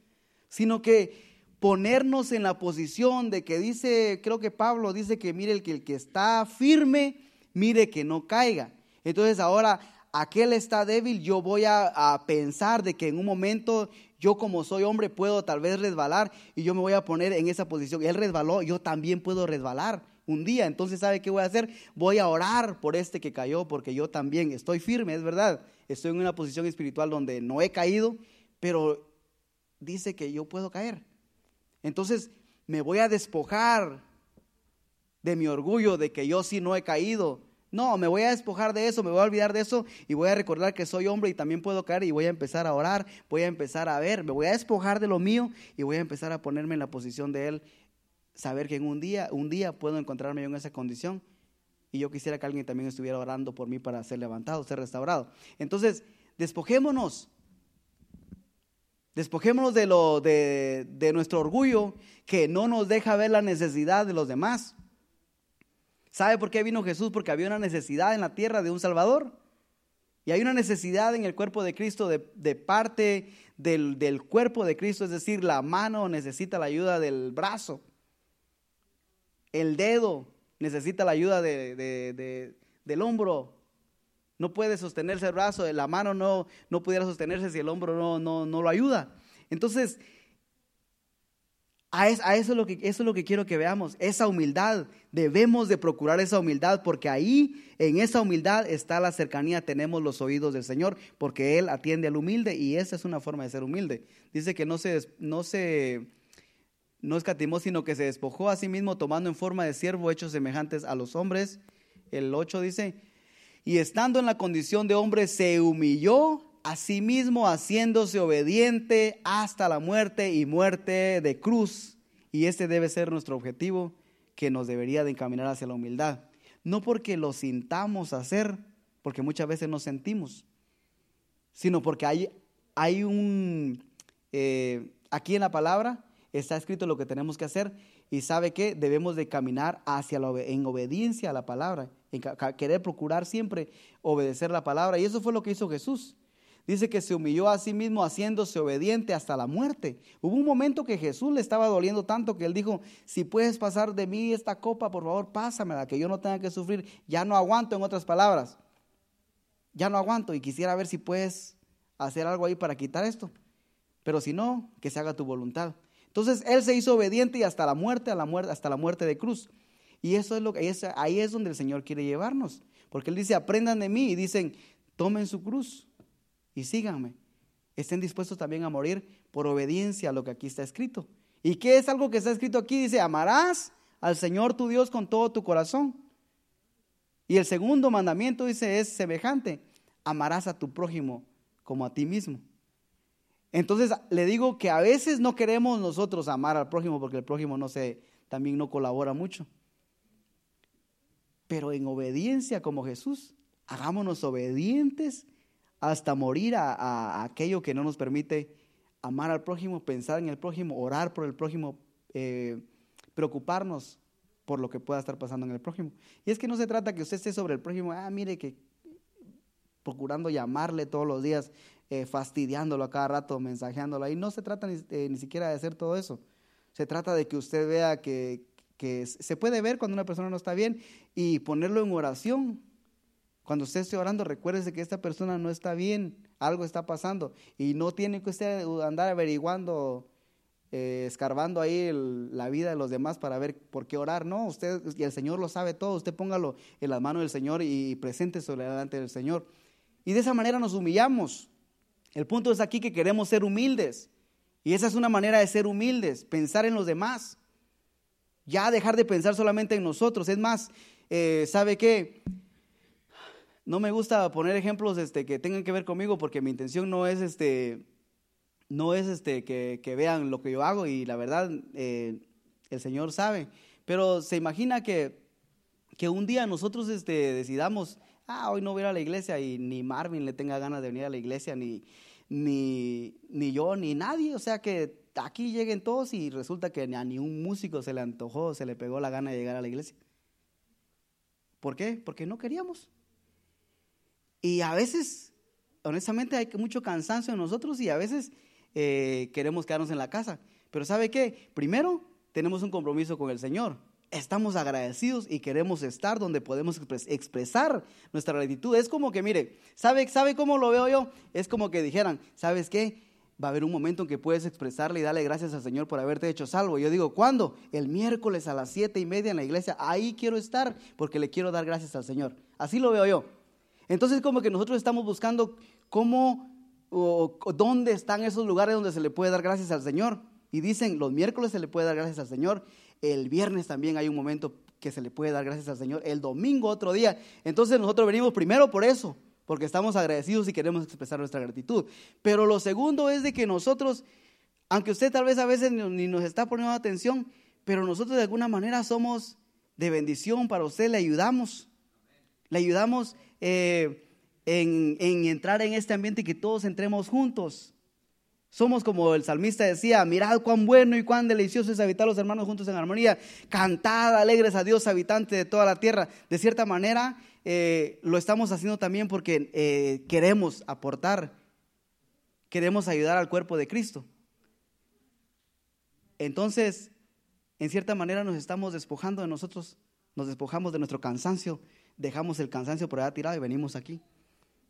sino que ponernos en la posición de que dice, creo que Pablo dice que mire el que el que está firme, mire que no caiga. Entonces ahora aquel está débil, yo voy a, a, pensar de que en un momento yo como soy hombre puedo tal vez resbalar y yo me voy a poner en esa posición. Él resbaló, yo también puedo resbalar un día. Entonces, ¿sabe qué voy a hacer? Voy a orar por este que cayó porque yo también estoy firme, es verdad. Estoy en una posición espiritual donde no he caído, pero dice que yo puedo caer. Entonces, me voy a despojar de mi orgullo de que yo sí no he caído no, me voy a despojar de eso, me voy a olvidar de eso y voy a recordar que soy hombre y también puedo caer y voy a empezar a orar, voy a empezar a ver, me voy a despojar de lo mío y voy a empezar a ponerme en la posición de Él, saber que en un día, un día puedo encontrarme en esa condición y yo quisiera que alguien también estuviera orando por mí para ser levantado, ser restaurado. Entonces, despojémonos, despojémonos de, lo, de, de nuestro orgullo que no nos deja ver la necesidad de los demás. ¿Sabe por qué vino Jesús? Porque había una necesidad en la tierra de un Salvador. Y hay una necesidad en el cuerpo de Cristo de, parte del, cuerpo de Cristo, es decir, la mano necesita la ayuda del brazo, el dedo necesita la ayuda del hombro. No puede sostenerse el brazo, la mano no, no pudiera sostenerse si el hombro no, no, no lo ayuda. Entonces, a, eso, es lo que, eso es lo que quiero que veamos, esa humildad. Debemos de procurar esa humildad porque ahí, en esa humildad, está la cercanía. Tenemos los oídos del Señor porque Él atiende al humilde y esa es una forma de ser humilde. Dice que no se, no se, no escatimó, sino que se despojó a sí mismo tomando en forma de siervo hechos semejantes a los hombres. El 8 dice, y estando en la condición de hombre, se humilló asimismo haciéndose obediente hasta la muerte y muerte de cruz. Y este debe ser nuestro objetivo que nos debería de encaminar hacia la humildad. No porque lo sintamos hacer, porque muchas veces nos sentimos, sino porque hay, hay un, eh, aquí en la palabra está escrito lo que tenemos que hacer y sabe que debemos de caminar hacia la, en obediencia a la palabra, en querer procurar siempre obedecer la palabra. Y eso fue lo que hizo Jesús. Dice que se humilló a sí mismo haciéndose obediente hasta la muerte. Hubo un momento que Jesús le estaba doliendo tanto que él dijo, si puedes pasar de mí esta copa, por favor, pásamela, que yo no tenga que sufrir. Ya no aguanto, en otras palabras. Ya no aguanto y quisiera ver si puedes hacer algo ahí para quitar esto. Pero si no, que se haga tu voluntad. Entonces él se hizo obediente y hasta la muerte, a la muerte hasta la muerte de cruz. Y eso es lo que ahí es donde el Señor quiere llevarnos. Porque él dice, aprendan de mí y dicen, tomen su cruz y síganme. Estén dispuestos también a morir por obediencia a lo que aquí está escrito. ¿Y qué es algo que está escrito aquí? Dice, amarás al Señor tu Dios con todo tu corazón. Y el segundo mandamiento dice, es semejante, amarás a tu prójimo como a ti mismo. Entonces le digo que a veces no queremos nosotros amar al prójimo porque el prójimo no se, también no colabora mucho. Pero en obediencia como Jesús, hagámonos obedientes hasta morir a, aquello que no nos permite amar al prójimo, pensar en el prójimo, orar por el prójimo, eh, preocuparnos por lo que pueda estar pasando en el prójimo. Y es que no se trata que usted esté sobre el prójimo, ah, mire que procurando llamarle todos los días, eh, fastidiándolo a cada rato, mensajeándolo. Ahí no se trata ni, eh, ni, siquiera de hacer todo eso. Se trata de que usted vea que, que se puede ver cuando una persona no está bien y ponerlo en oración cuando usted esté orando, recuérdese que esta persona no está bien, algo está pasando y no tiene que usted andar averiguando eh, escarbando ahí la vida de los demás para ver por qué orar. No, usted y el Señor lo sabe todo. Usted póngalo en las manos del Señor y, presente sobre delante del Señor. Y de esa manera nos humillamos. El punto es aquí que queremos ser humildes. Y esa es una manera de ser humildes, pensar en los demás. Ya dejar de pensar solamente en nosotros. Es más, eh, ¿sabe qué? No me gusta poner ejemplos este, que tengan que ver conmigo porque mi intención no es este, no es este, que, vean lo que yo hago y la verdad eh, el Señor sabe. Pero se imagina que, un día nosotros este, decidamos, ah, hoy no voy a ir a la iglesia y ni Marvin le tenga ganas de venir a la iglesia, ni, ni, ni yo, ni nadie. O sea que aquí lleguen todos y resulta que a ni un músico se le antojó, se le pegó la gana de llegar a la iglesia. ¿Por qué? Porque no queríamos. Y a veces, honestamente, hay mucho cansancio en nosotros y a veces eh, queremos quedarnos en la casa. Pero ¿sabe qué? Primero, tenemos un compromiso con el Señor. Estamos agradecidos y queremos estar donde podemos expresar nuestra gratitud. Es como que, mire, ¿sabe, ¿sabe cómo lo veo yo? Es como que dijeran, ¿sabes qué? Va a haber un momento en que puedes expresarle y darle gracias al Señor por haberte hecho salvo. Yo digo, ¿cuándo? El miércoles a las siete y media en la iglesia. Ahí quiero estar porque le quiero dar gracias al Señor. Así lo veo yo. Entonces, como que nosotros estamos buscando cómo o, dónde están esos lugares donde se le puede dar gracias al Señor. Y dicen, los miércoles se le puede dar gracias al Señor, el viernes también hay un momento que se le puede dar gracias al Señor, el domingo otro día. Entonces nosotros venimos primero por eso, porque estamos agradecidos y queremos expresar nuestra gratitud. Pero lo segundo es de que nosotros, aunque usted tal vez a veces ni nos está poniendo atención, pero nosotros de alguna manera somos de bendición para usted, le ayudamos. Le ayudamos eh, en, entrar en este ambiente y que todos entremos juntos. Somos como el salmista decía, mirad cuán bueno y cuán delicioso es habitar los hermanos juntos en armonía. Cantad alegres a Dios, habitante de toda la tierra. De cierta manera, eh, lo estamos haciendo también porque eh, queremos aportar, queremos ayudar al cuerpo de Cristo. Entonces, en cierta manera nos estamos despojando de nosotros, nos despojamos de nuestro cansancio, dejamos el cansancio por allá tirado y venimos aquí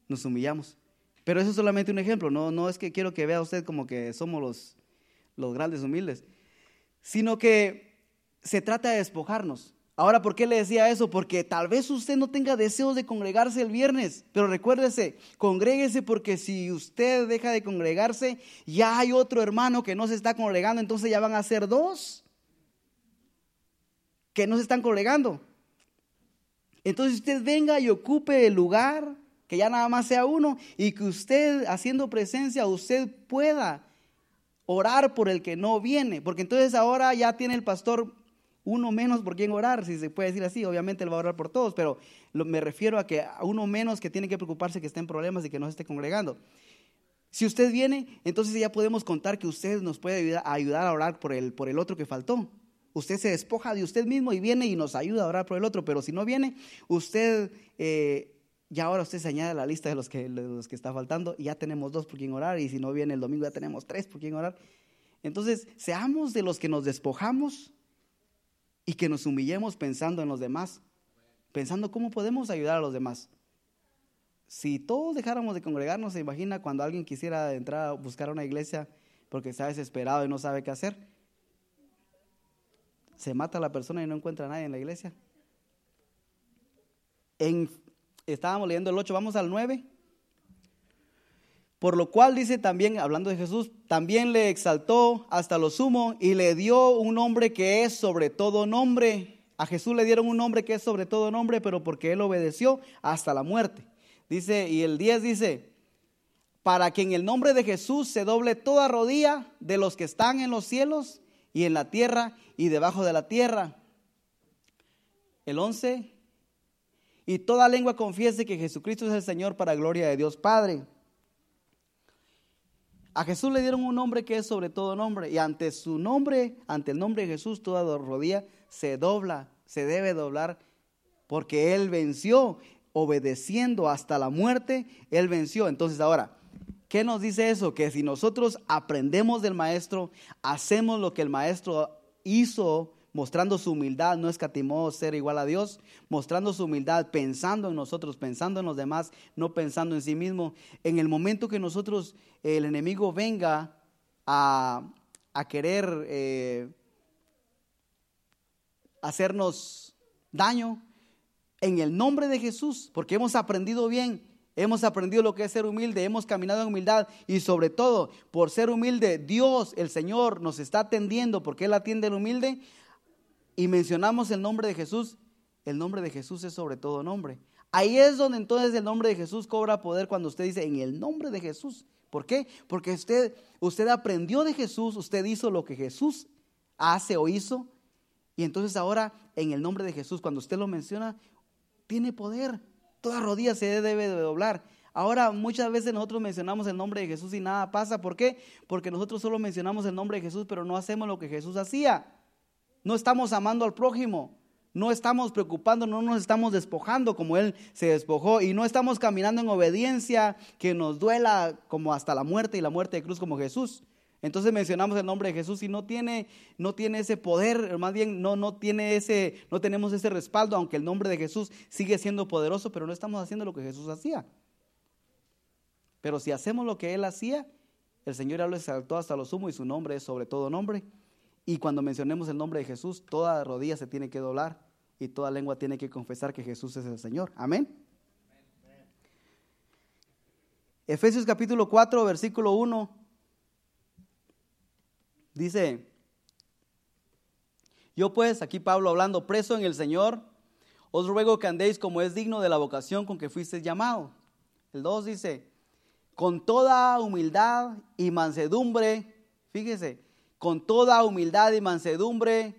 nos humillamos. Pero eso es solamente un ejemplo, no, no es que quiero que vea usted como que somos los, los grandes humildes, sino que se trata de despojarnos. Ahora, ¿por qué le decía eso? Porque tal vez usted no tenga deseos de congregarse el viernes, pero recuérdese, congréguese porque si usted deja de congregarse, ya hay otro hermano que no se está congregando, entonces ya van a ser dos que no se están congregando. Entonces usted venga y ocupe el lugar que ya nada más sea uno y que usted haciendo presencia, usted pueda orar por el que no viene, porque entonces ahora ya tiene el pastor uno menos por quien orar, si se puede decir así, obviamente él va a orar por todos, pero me refiero a que uno menos que tiene que preocuparse que esté en problemas y que no se esté congregando. Si usted viene, entonces ya podemos contar que usted nos puede ayudar, a orar por el, por el otro que faltó. Usted se despoja de usted mismo y viene y nos ayuda a orar por el otro, pero si no viene, usted eh, y ahora usted se añade a la lista de los, que, los que está faltando y ya tenemos dos por quien orar y si no viene el domingo ya tenemos tres por quien orar. Entonces, seamos de los que nos despojamos y que nos humillemos pensando en los demás, pensando cómo podemos ayudar a los demás. Si todos dejáramos de congregarnos, se imagina cuando alguien quisiera entrar a buscar una iglesia porque está desesperado y no sabe qué hacer. Se mata la persona y no encuentra a nadie en la iglesia. En estábamos leyendo el 8, vamos al 9. Por lo cual dice también, hablando de Jesús, también le exaltó hasta lo sumo y le dio un nombre que es sobre todo nombre. A Jesús le dieron un nombre que es sobre todo nombre, pero porque él obedeció hasta la muerte. Dice, y el 10 dice, para que en el nombre de Jesús se doble toda rodilla de los que están en los cielos y en la tierra y debajo de la tierra. El 11, y toda lengua confiese que Jesucristo es el Señor para gloria de Dios Padre. A Jesús le dieron un nombre que es sobre todo nombre y ante su nombre, ante el nombre de Jesús, toda rodilla se dobla, se debe doblar porque Él venció, obedeciendo hasta la muerte, Él venció. Entonces ahora, ¿qué nos dice eso? Que si nosotros aprendemos del Maestro, hacemos lo que el Maestro hizo, mostrando su humildad, no escatimó ser igual a Dios, mostrando su humildad, pensando en nosotros, pensando en los demás, no pensando en sí mismo. En el momento que nosotros, el enemigo venga a, a querer eh, hacernos daño en el nombre de Jesús, porque hemos aprendido bien, hemos aprendido lo que es ser humilde, hemos caminado en humildad y sobre todo por ser humilde, Dios, el Señor, nos está atendiendo porque Él atiende al humilde y mencionamos el nombre de Jesús, el nombre de Jesús es sobre todo nombre. Ahí es donde entonces el nombre de Jesús cobra poder cuando usted dice en el nombre de Jesús. ¿Por qué? Porque usted, usted aprendió de Jesús, usted hizo lo que Jesús hace o hizo. Y entonces ahora en el nombre de Jesús, cuando usted lo menciona, tiene poder. Toda rodilla se debe de doblar. Ahora muchas veces nosotros mencionamos el nombre de Jesús y nada pasa. ¿Por qué? Porque nosotros solo mencionamos el nombre de Jesús, pero no hacemos lo que Jesús hacía. No estamos amando al prójimo. No estamos preocupando, no nos estamos despojando como Él se despojó y no estamos caminando en obediencia que nos duela como hasta la muerte y la muerte de cruz como Jesús. Entonces mencionamos el nombre de Jesús y no tiene, no tiene ese poder, más bien no, no, tiene ese, no tenemos ese respaldo, aunque el nombre de Jesús sigue siendo poderoso, pero no estamos haciendo lo que Jesús hacía. Pero si hacemos lo que Él hacía, el Señor ya lo exaltó hasta lo sumo y su nombre es sobre todo nombre. Y cuando mencionemos el nombre de Jesús, toda rodilla se tiene que doblar y toda lengua tiene que confesar que Jesús es el Señor. Amén. Efesios capítulo 4, versículo 1 Dice, yo pues, aquí Pablo hablando, preso en el Señor, os ruego que andéis como es digno de la vocación con que fuisteis llamado. El 2 dice, con toda humildad y mansedumbre, fíjese, con toda humildad y mansedumbre,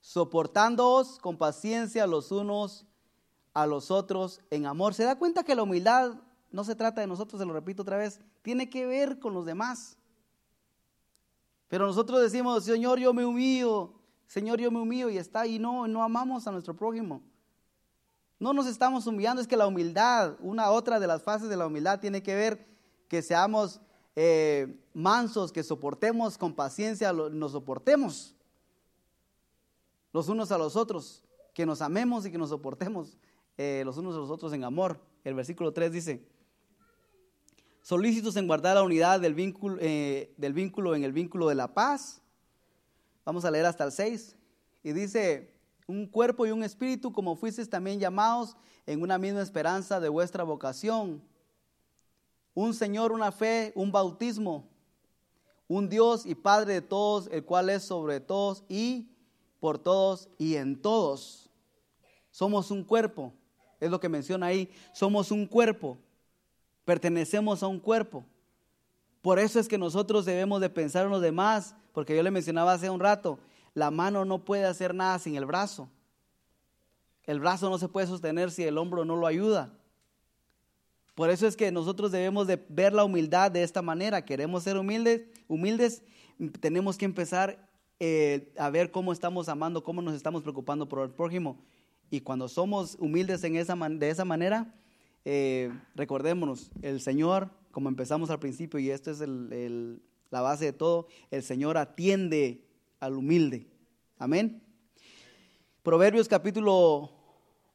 soportándoos con paciencia los unos a los otros en amor. ¿Se da cuenta que la humildad no se trata de nosotros, se lo repito otra vez, tiene que ver con los demás? Pero nosotros decimos, Señor, yo me humillo, Señor, yo me humillo y está ahí. No, no amamos a nuestro prójimo. No nos estamos humillando, es que la humildad, una otra de las fases de la humildad tiene que ver que seamos eh, mansos, que soportemos con paciencia, nos soportemos los unos a los otros, que nos amemos y que nos soportemos eh, los unos a los otros en amor. El versículo 3 dice, solícitos en guardar la unidad del vínculo, eh, del vínculo en el vínculo de la paz. Vamos a leer hasta el 6. Y dice, un cuerpo y un espíritu como fuisteis también llamados en una misma esperanza de vuestra vocación. Un Señor, una fe, un bautismo, un Dios y Padre de todos, el cual es sobre todos y por todos y en todos. Somos un cuerpo, es lo que menciona ahí, somos un cuerpo pertenecemos a un cuerpo. Por eso es que nosotros debemos de pensar en los demás, porque yo le mencionaba hace un rato, la mano no puede hacer nada sin el brazo. El brazo no se puede sostener si el hombro no lo ayuda. Por eso es que nosotros debemos de ver la humildad de esta manera. Queremos ser humildes, humildes, tenemos que empezar eh, a ver cómo estamos amando, cómo nos estamos preocupando por el prójimo. Y cuando somos humildes en esa, de esa manera, eh, recordémonos, el Señor, como empezamos al principio, y esto es la base de todo, el Señor atiende al humilde. Amén. Proverbios capítulo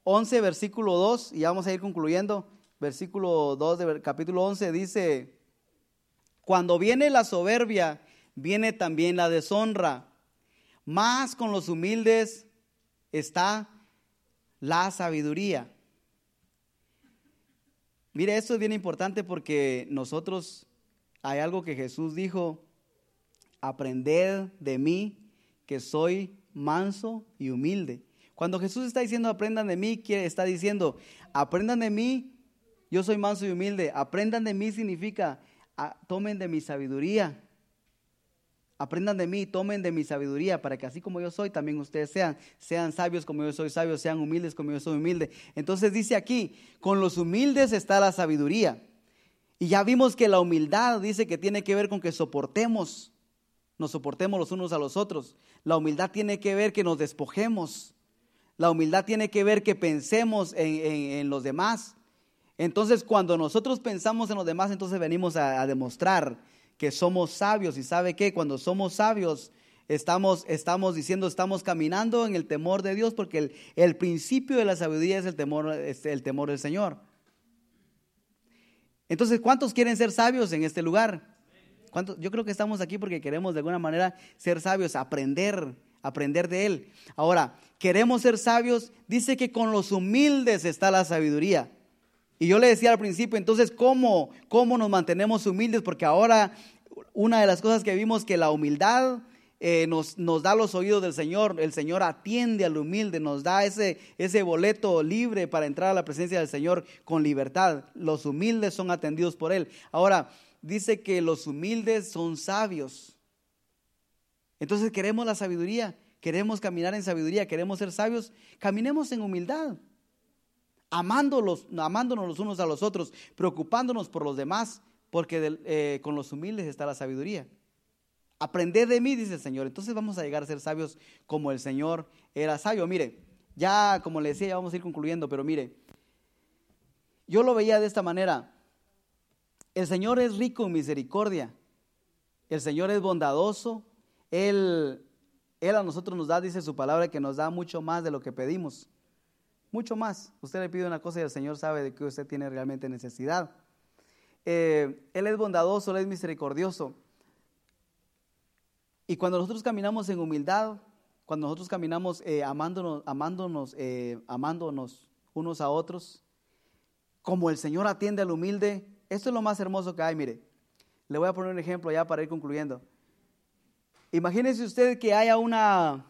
11, versículo 2, y vamos a ir concluyendo. Versículo 2 de capítulo 11 dice, cuando viene la soberbia, viene también la deshonra, más con los humildes está la sabiduría. Mire, esto es bien importante porque nosotros, hay algo que Jesús dijo, aprended de mí que soy manso y humilde. Cuando Jesús está diciendo aprendan de mí, está diciendo aprendan de mí, yo soy manso y humilde. Aprendan de mí significa ah, tomen de mi sabiduría. Aprendan de mí, tomen de mi sabiduría, para que así como yo soy, también ustedes sean, sean sabios como yo soy sabio, sean humildes como yo soy humilde. Entonces dice aquí, con los humildes está la sabiduría. Y ya vimos que la humildad dice que tiene que ver con que soportemos, nos soportemos los unos a los otros. La humildad tiene que ver que nos despojemos. La humildad tiene que ver que pensemos en, los demás. Entonces, cuando nosotros pensamos en los demás, entonces venimos a demostrar que somos sabios. Y sabe que cuando somos sabios, estamos, estamos diciendo, estamos caminando en el temor de Dios, porque el, el principio de la sabiduría es el temor, es el temor del Señor. Entonces, ¿cuántos quieren ser sabios en este lugar? Yo creo que estamos aquí porque queremos de alguna manera ser sabios, aprender, aprender de Él. Ahora, queremos ser sabios, dice que con los humildes está la sabiduría. Y yo le decía al principio, entonces, ¿cómo, cómo nos mantenemos humildes? Porque ahora una de las cosas que vimos que la humildad eh, nos, nos, da los oídos del Señor, el Señor atiende al humilde, nos da ese, ese boleto libre para entrar a la presencia del Señor con libertad. Los humildes son atendidos por Él. Ahora, dice que los humildes son sabios. Entonces queremos la sabiduría, queremos caminar en sabiduría, queremos ser sabios, caminemos en humildad, amándolos, amándonos los unos a los otros, preocupándonos por los demás, porque eh, con los humildes está la sabiduría. Aprended de mí, dice el Señor. Entonces vamos a llegar a ser sabios como el Señor era sabio. Mire, ya como le decía, ya vamos a ir concluyendo, pero mire, yo lo veía de esta manera. El Señor es rico en misericordia. El Señor es bondadoso. Él, Él a nosotros nos da, dice su palabra, que nos da mucho más de lo que pedimos. Mucho más. Usted le pide una cosa y el Señor sabe de que usted tiene realmente necesidad. Eh, él es bondadoso, Él es misericordioso. Y cuando nosotros caminamos en humildad, cuando nosotros caminamos eh, amándonos, amándonos, eh, amándonos unos a otros, como el Señor atiende al humilde, esto es lo más hermoso que hay, mire. Le voy a poner un ejemplo ya para ir concluyendo. Imagínese usted que haya una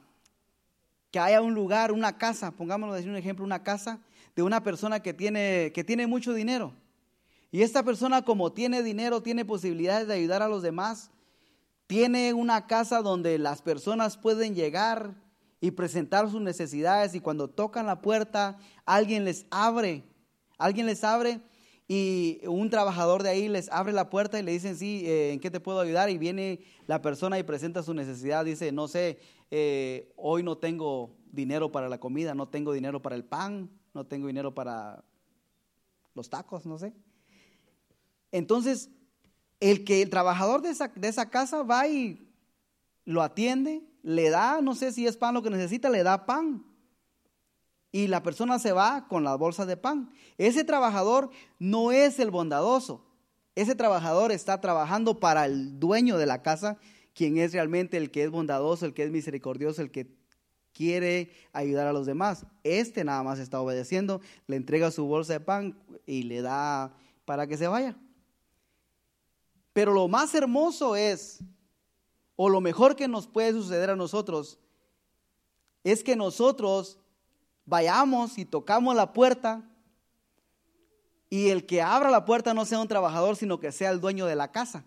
que haya un lugar, una casa, pongámoslo decir un ejemplo, una casa de una persona que tiene que tiene mucho dinero. Y esta persona como tiene dinero, tiene posibilidades de ayudar a los demás, tiene una casa donde las personas pueden llegar y presentar sus necesidades y cuando tocan la puerta, alguien les abre, alguien les abre y un trabajador de ahí les abre la puerta y le dicen, sí, eh, ¿en qué te puedo ayudar? Y viene la persona y presenta su necesidad, dice, no sé, eh, hoy no tengo dinero para la comida, no tengo dinero para el pan, no tengo dinero para los tacos, no sé. Entonces, el que el trabajador de esa, de esa casa va y lo atiende, le da, no sé si es pan lo que necesita, le da pan. Y la persona se va con las bolsas de pan. Ese trabajador no es el bondadoso. Ese trabajador está trabajando para el dueño de la casa, quien es realmente el que es bondadoso, el que es misericordioso, el que quiere ayudar a los demás. Este nada más está obedeciendo, le entrega su bolsa de pan y le da para que se vaya. Pero lo más hermoso es, o lo mejor que nos puede suceder a nosotros, es que nosotros vayamos y tocamos la puerta y el que abra la puerta no sea un trabajador, sino que sea el dueño de la casa.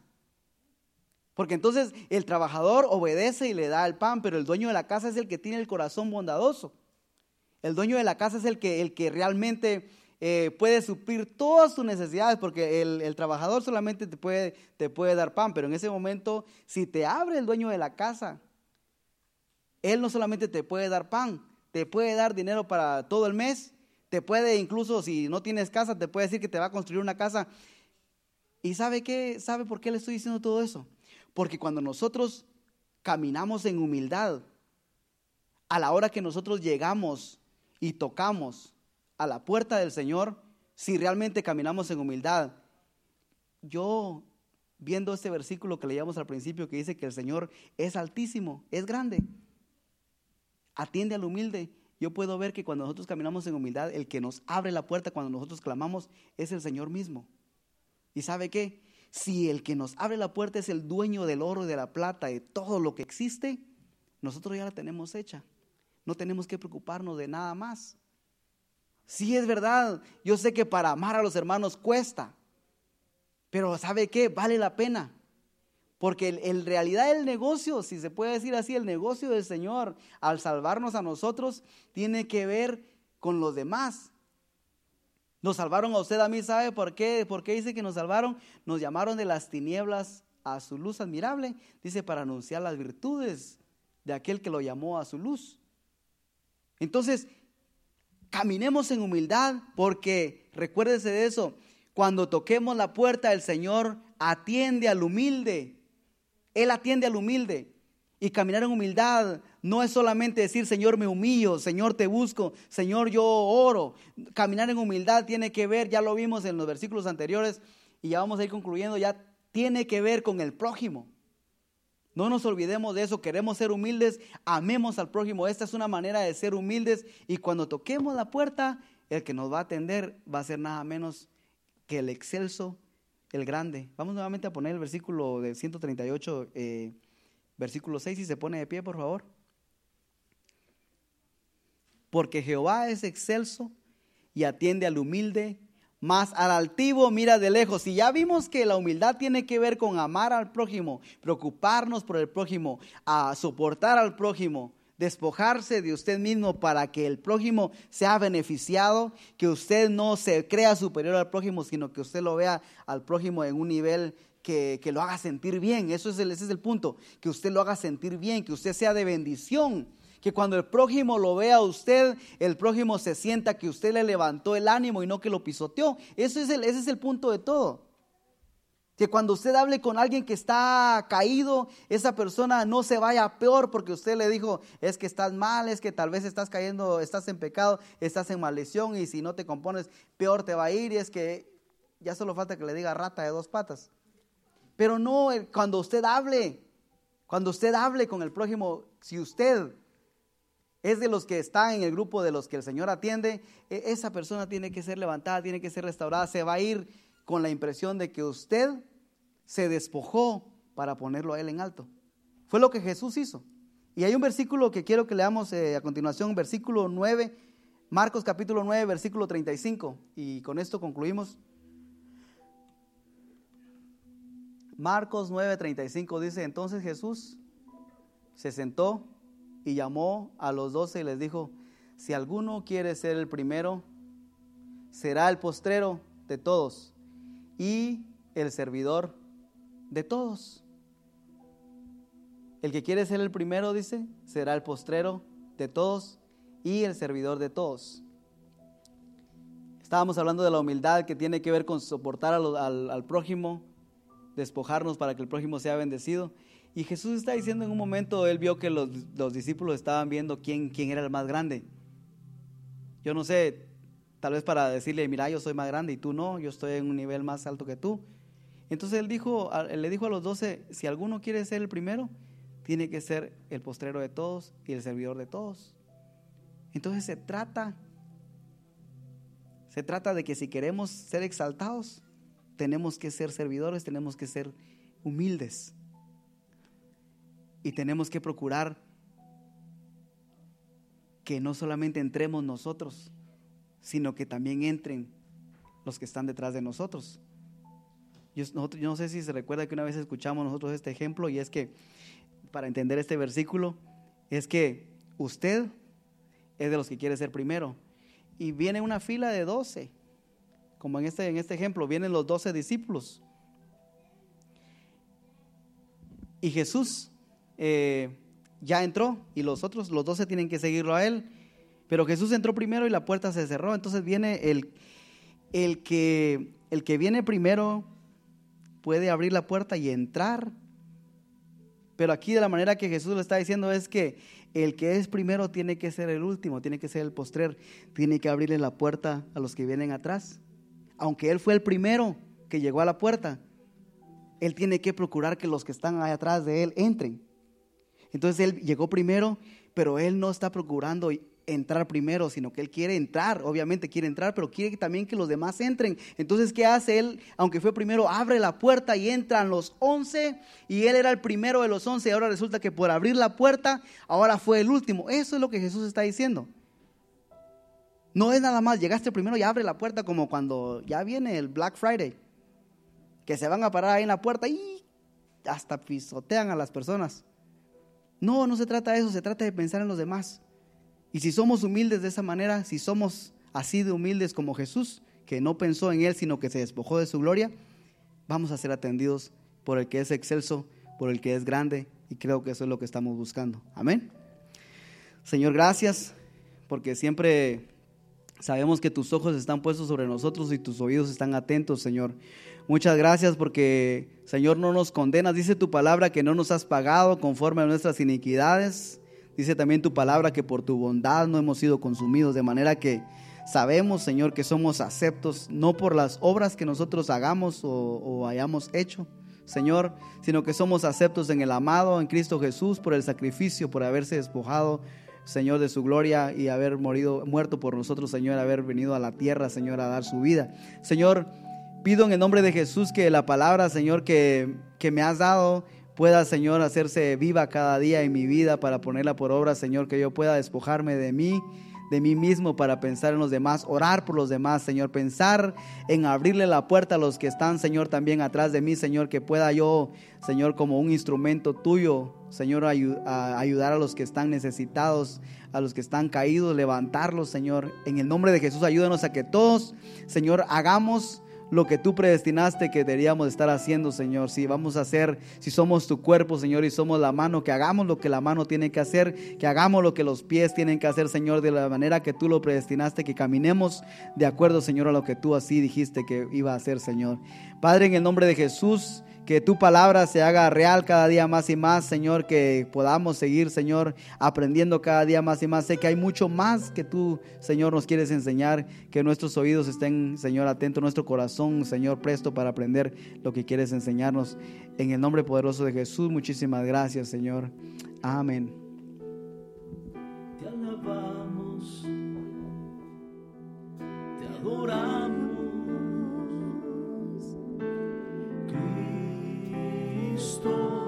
Porque entonces el trabajador obedece y le da el pan, pero el dueño de la casa es el que tiene el corazón bondadoso. El dueño de la casa es el que, el que realmente eh, puede suplir todas tus necesidades, porque el, trabajador solamente te puede, te puede dar pan, pero en ese momento, si te abre el dueño de la casa, él no solamente te puede dar pan, te puede dar dinero para todo el mes, te puede incluso, si no tienes casa, te puede decir que te va a construir una casa. ¿Y sabe qué? ¿Sabe por qué le estoy diciendo todo eso? Porque cuando nosotros caminamos en humildad, a la hora que nosotros llegamos y tocamos a la puerta del Señor si realmente caminamos en humildad. Yo, viendo este versículo que leíamos al principio que dice que el Señor es altísimo, es grande, atiende al humilde, yo puedo ver que cuando nosotros caminamos en humildad, el que nos abre la puerta cuando nosotros clamamos es el Señor mismo. ¿Y sabe qué? Si el que nos abre la puerta es el dueño del oro y de la plata, de todo lo que existe, nosotros ya la tenemos hecha. No tenemos que preocuparnos de nada más. Sí, es verdad. Yo sé que para amar a los hermanos cuesta. Pero ¿sabe qué? Vale la pena. Porque en realidad el negocio, si se puede decir así, el negocio del Señor al salvarnos a nosotros tiene que ver con los demás. Nos salvaron a usted, a mí, ¿sabe por qué? ¿Por qué dice que nos salvaron? Nos llamaron de las tinieblas a su luz admirable. Dice para anunciar las virtudes de aquel que lo llamó a su luz. Entonces, caminemos en humildad, porque recuérdese de eso, cuando toquemos la puerta, el Señor atiende al humilde. Él atiende al humilde. Y caminar en humildad no es solamente decir, Señor, me humillo, Señor, te busco, Señor, yo oro. Caminar en humildad tiene que ver, ya lo vimos en los versículos anteriores, y ya vamos a ir concluyendo, ya tiene que ver con el prójimo. No nos olvidemos de eso, queremos ser humildes, amemos al prójimo. Esta es una manera de ser humildes y cuando toquemos la puerta, el que nos va a atender va a ser nada menos que el excelso, el grande. Vamos nuevamente a poner el versículo de 138, eh, versículo 6, y se pone de pie, por favor. Porque Jehová es excelso y atiende al humilde más al altivo mira de lejos. Y ya vimos que la humildad tiene que ver con amar al prójimo, preocuparnos por el prójimo, a soportar al prójimo, despojarse de usted mismo para que el prójimo sea beneficiado, que usted no se crea superior al prójimo, sino que usted lo vea al prójimo en un nivel que, lo haga sentir bien. Eso es el, ese es el punto, que usted lo haga sentir bien, que usted sea de bendición que cuando el prójimo lo vea a usted, el prójimo se sienta que usted le levantó el ánimo y no que lo pisoteó. Eso es el, ese es el punto de todo. Que cuando usted hable con alguien que está caído, esa persona no se vaya peor porque usted le dijo, es que estás mal, es que tal vez estás cayendo, estás en pecado, estás en maldición y si no te compones, peor te va a ir y es que ya solo falta que le diga rata de dos patas. Pero no, cuando usted hable, cuando usted hable con el prójimo, si usted es de los que están en el grupo de los que el Señor atiende, e, esa persona tiene que ser levantada, tiene que ser restaurada, se va a ir con la impresión de que usted se despojó para ponerlo a él en alto. Fue lo que Jesús hizo. Y hay un versículo que quiero que leamos eh, a continuación, versículo 9, Marcos capítulo 9, versículo 35. Y con esto concluimos. Marcos 9, 35 dice, entonces Jesús se sentó y llamó a los doce y les dijo, si alguno quiere ser el primero, será el postrero de todos y el servidor de todos. El que quiere ser el primero, dice, será el postrero de todos y el servidor de todos. Estábamos hablando de la humildad que tiene que ver con soportar al, al prójimo, despojarnos para que el prójimo sea bendecido. Y Jesús está diciendo en un momento, él vio que los, discípulos estaban viendo quién, quién era el más grande. Yo no sé, tal vez para decirle, mira, yo soy más grande y tú no, yo estoy en un nivel más alto que tú. Entonces él dijo, le dijo a los doce, si alguno quiere ser el primero, tiene que ser el postrero de todos y el servidor de todos. Entonces se trata, se trata de que si queremos ser exaltados, tenemos que ser servidores, tenemos que ser humildes. Y tenemos que procurar que no solamente entremos nosotros, sino que también entren los que están detrás de nosotros. Yo, no sé si se recuerda que una vez escuchamos nosotros este ejemplo y es que para entender este versículo es que usted es de los que quiere ser primero y viene una fila de doce, como en este, en este ejemplo, vienen los doce discípulos. Y Jesús eh, ya entró y los otros, los doce tienen que seguirlo a él. Pero Jesús entró primero y la puerta se cerró. Entonces viene el, el, que, el que viene primero puede abrir la puerta y entrar. Pero aquí de la manera que Jesús lo está diciendo es que el que es primero tiene que ser el último, tiene que ser el postrer, tiene que abrirle la puerta a los que vienen atrás. Aunque él fue el primero que llegó a la puerta, él tiene que procurar que los que están ahí atrás de él entren. Entonces él llegó primero, pero él no está procurando entrar primero, sino que él quiere entrar, obviamente quiere entrar, pero quiere también que los demás entren. Entonces, ¿qué hace él? Aunque fue primero, abre la puerta y entran los once, y él era el primero de los once, y ahora resulta que por abrir la puerta, ahora fue el último. Eso es lo que Jesús está diciendo. No es nada más, llegaste primero y abre la puerta como cuando ya viene el Black Friday, que se van a parar ahí en la puerta y hasta pisotean a las personas. No, no se trata de eso, se trata de pensar en los demás. Y si somos humildes de esa manera, si somos así de humildes como Jesús, que no pensó en Él, sino que se despojó de su gloria, vamos a ser atendidos por el que es excelso, por el que es grande, y creo que eso es lo que estamos buscando. Amén. Señor, gracias, porque siempre sabemos que tus ojos están puestos sobre nosotros y tus oídos están atentos, Señor. Muchas gracias porque, Señor, no nos condenas. Dice tu palabra que no nos has pagado conforme a nuestras iniquidades. Dice también tu palabra que por tu bondad no hemos sido consumidos. De manera que sabemos, Señor, que somos aceptos no por las obras que nosotros hagamos o, hayamos hecho, Señor, sino que somos aceptos en el amado, en Cristo Jesús, por el sacrificio, por haberse despojado, Señor, de su gloria y haber morido, muerto por nosotros, Señor, haber venido a la tierra, Señor, a dar su vida. Señor, pido en el nombre de Jesús que la palabra, Señor, que, que me has dado, pueda, Señor, hacerse viva cada día en mi vida para ponerla por obra, Señor, que yo pueda despojarme de mí de mí mismo para pensar en los demás, orar por los demás, Señor, pensar en abrirle la puerta a los que están, Señor, también atrás de mí, Señor, que pueda yo, Señor, como un instrumento tuyo, Señor, ayudar a los que están necesitados, a los que están caídos, levantarlos, Señor. En el nombre de Jesús, ayúdanos a que todos, Señor, hagamos lo que tú predestinaste que deberíamos estar haciendo, Señor. Si vamos a hacer, si somos tu cuerpo, Señor, y somos la mano, que hagamos lo que la mano tiene que hacer, que hagamos lo que los pies tienen que hacer, Señor, de la manera que tú lo predestinaste, que caminemos de acuerdo, Señor, a lo que tú así dijiste que iba a hacer, Señor. Padre, en el nombre de Jesús, que tu palabra se haga real cada día más y más, Señor, que podamos seguir, Señor, aprendiendo cada día más y más. Sé que hay mucho más que tú, Señor, nos quieres enseñar, que nuestros oídos estén, Señor, atentos, nuestro corazón, Señor, presto para aprender lo que quieres enseñarnos. En el nombre poderoso de Jesús, muchísimas gracias, Señor. Amén. Te alabamos, te adoramos. Es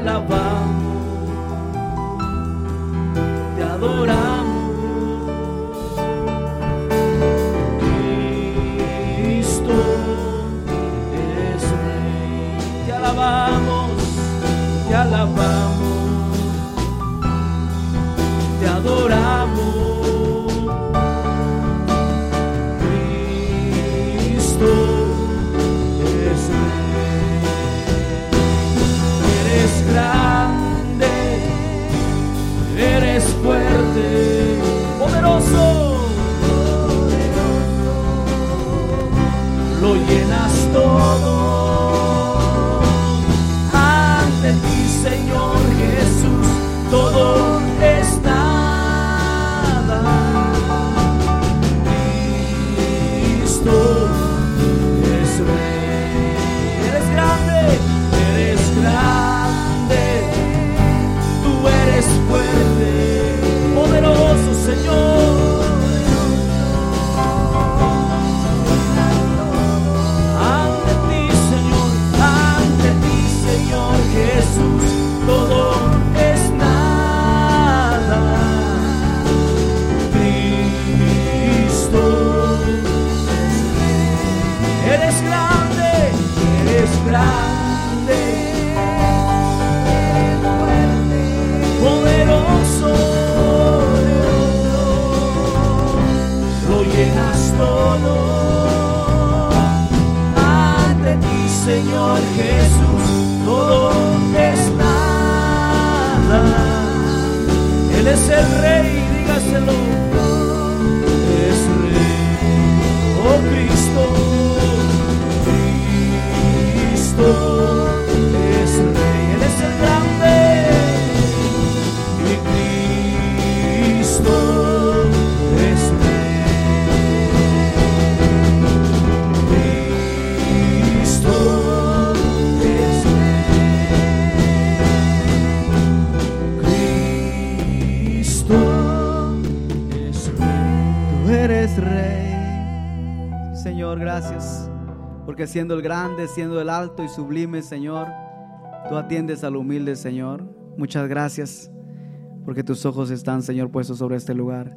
alabamos, Jesús, todo es nada. Él es el Rey, dígaselo. Es Rey, oh Cristo, Cristo. Gracias, porque siendo el grande, siendo el alto y sublime, Señor, tú atiendes al humilde, Señor. Muchas gracias, porque tus ojos están, Señor, puestos sobre este lugar.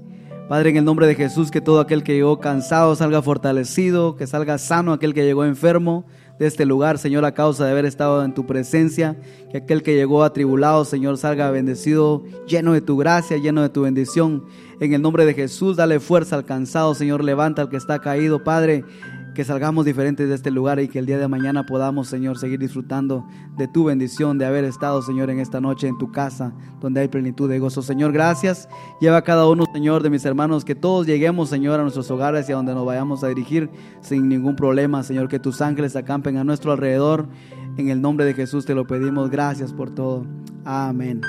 Padre, en el nombre de Jesús, que todo aquel que llegó cansado salga fortalecido, que salga sano aquel que llegó enfermo de este lugar, Señor, a causa de haber estado en tu presencia. Que aquel que llegó atribulado, Señor, salga bendecido, lleno de tu gracia, lleno de tu bendición. En el nombre de Jesús, dale fuerza al cansado, Señor, levanta al que está caído, Padre que salgamos diferentes de este lugar y que el día de mañana podamos, Señor, seguir disfrutando de tu bendición, de haber estado, Señor, en esta noche en tu casa, donde hay plenitud de gozo. Señor, gracias. Lleva a cada uno, Señor, de mis hermanos, que todos lleguemos, Señor, a nuestros hogares y a donde nos vayamos a dirigir sin ningún problema, Señor, que tus ángeles acampen a nuestro alrededor. En el nombre de Jesús te lo pedimos. Gracias por todo. Amén.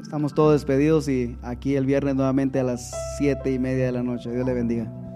Estamos todos despedidos y aquí el viernes nuevamente a las siete y media de la noche. Dios le bendiga.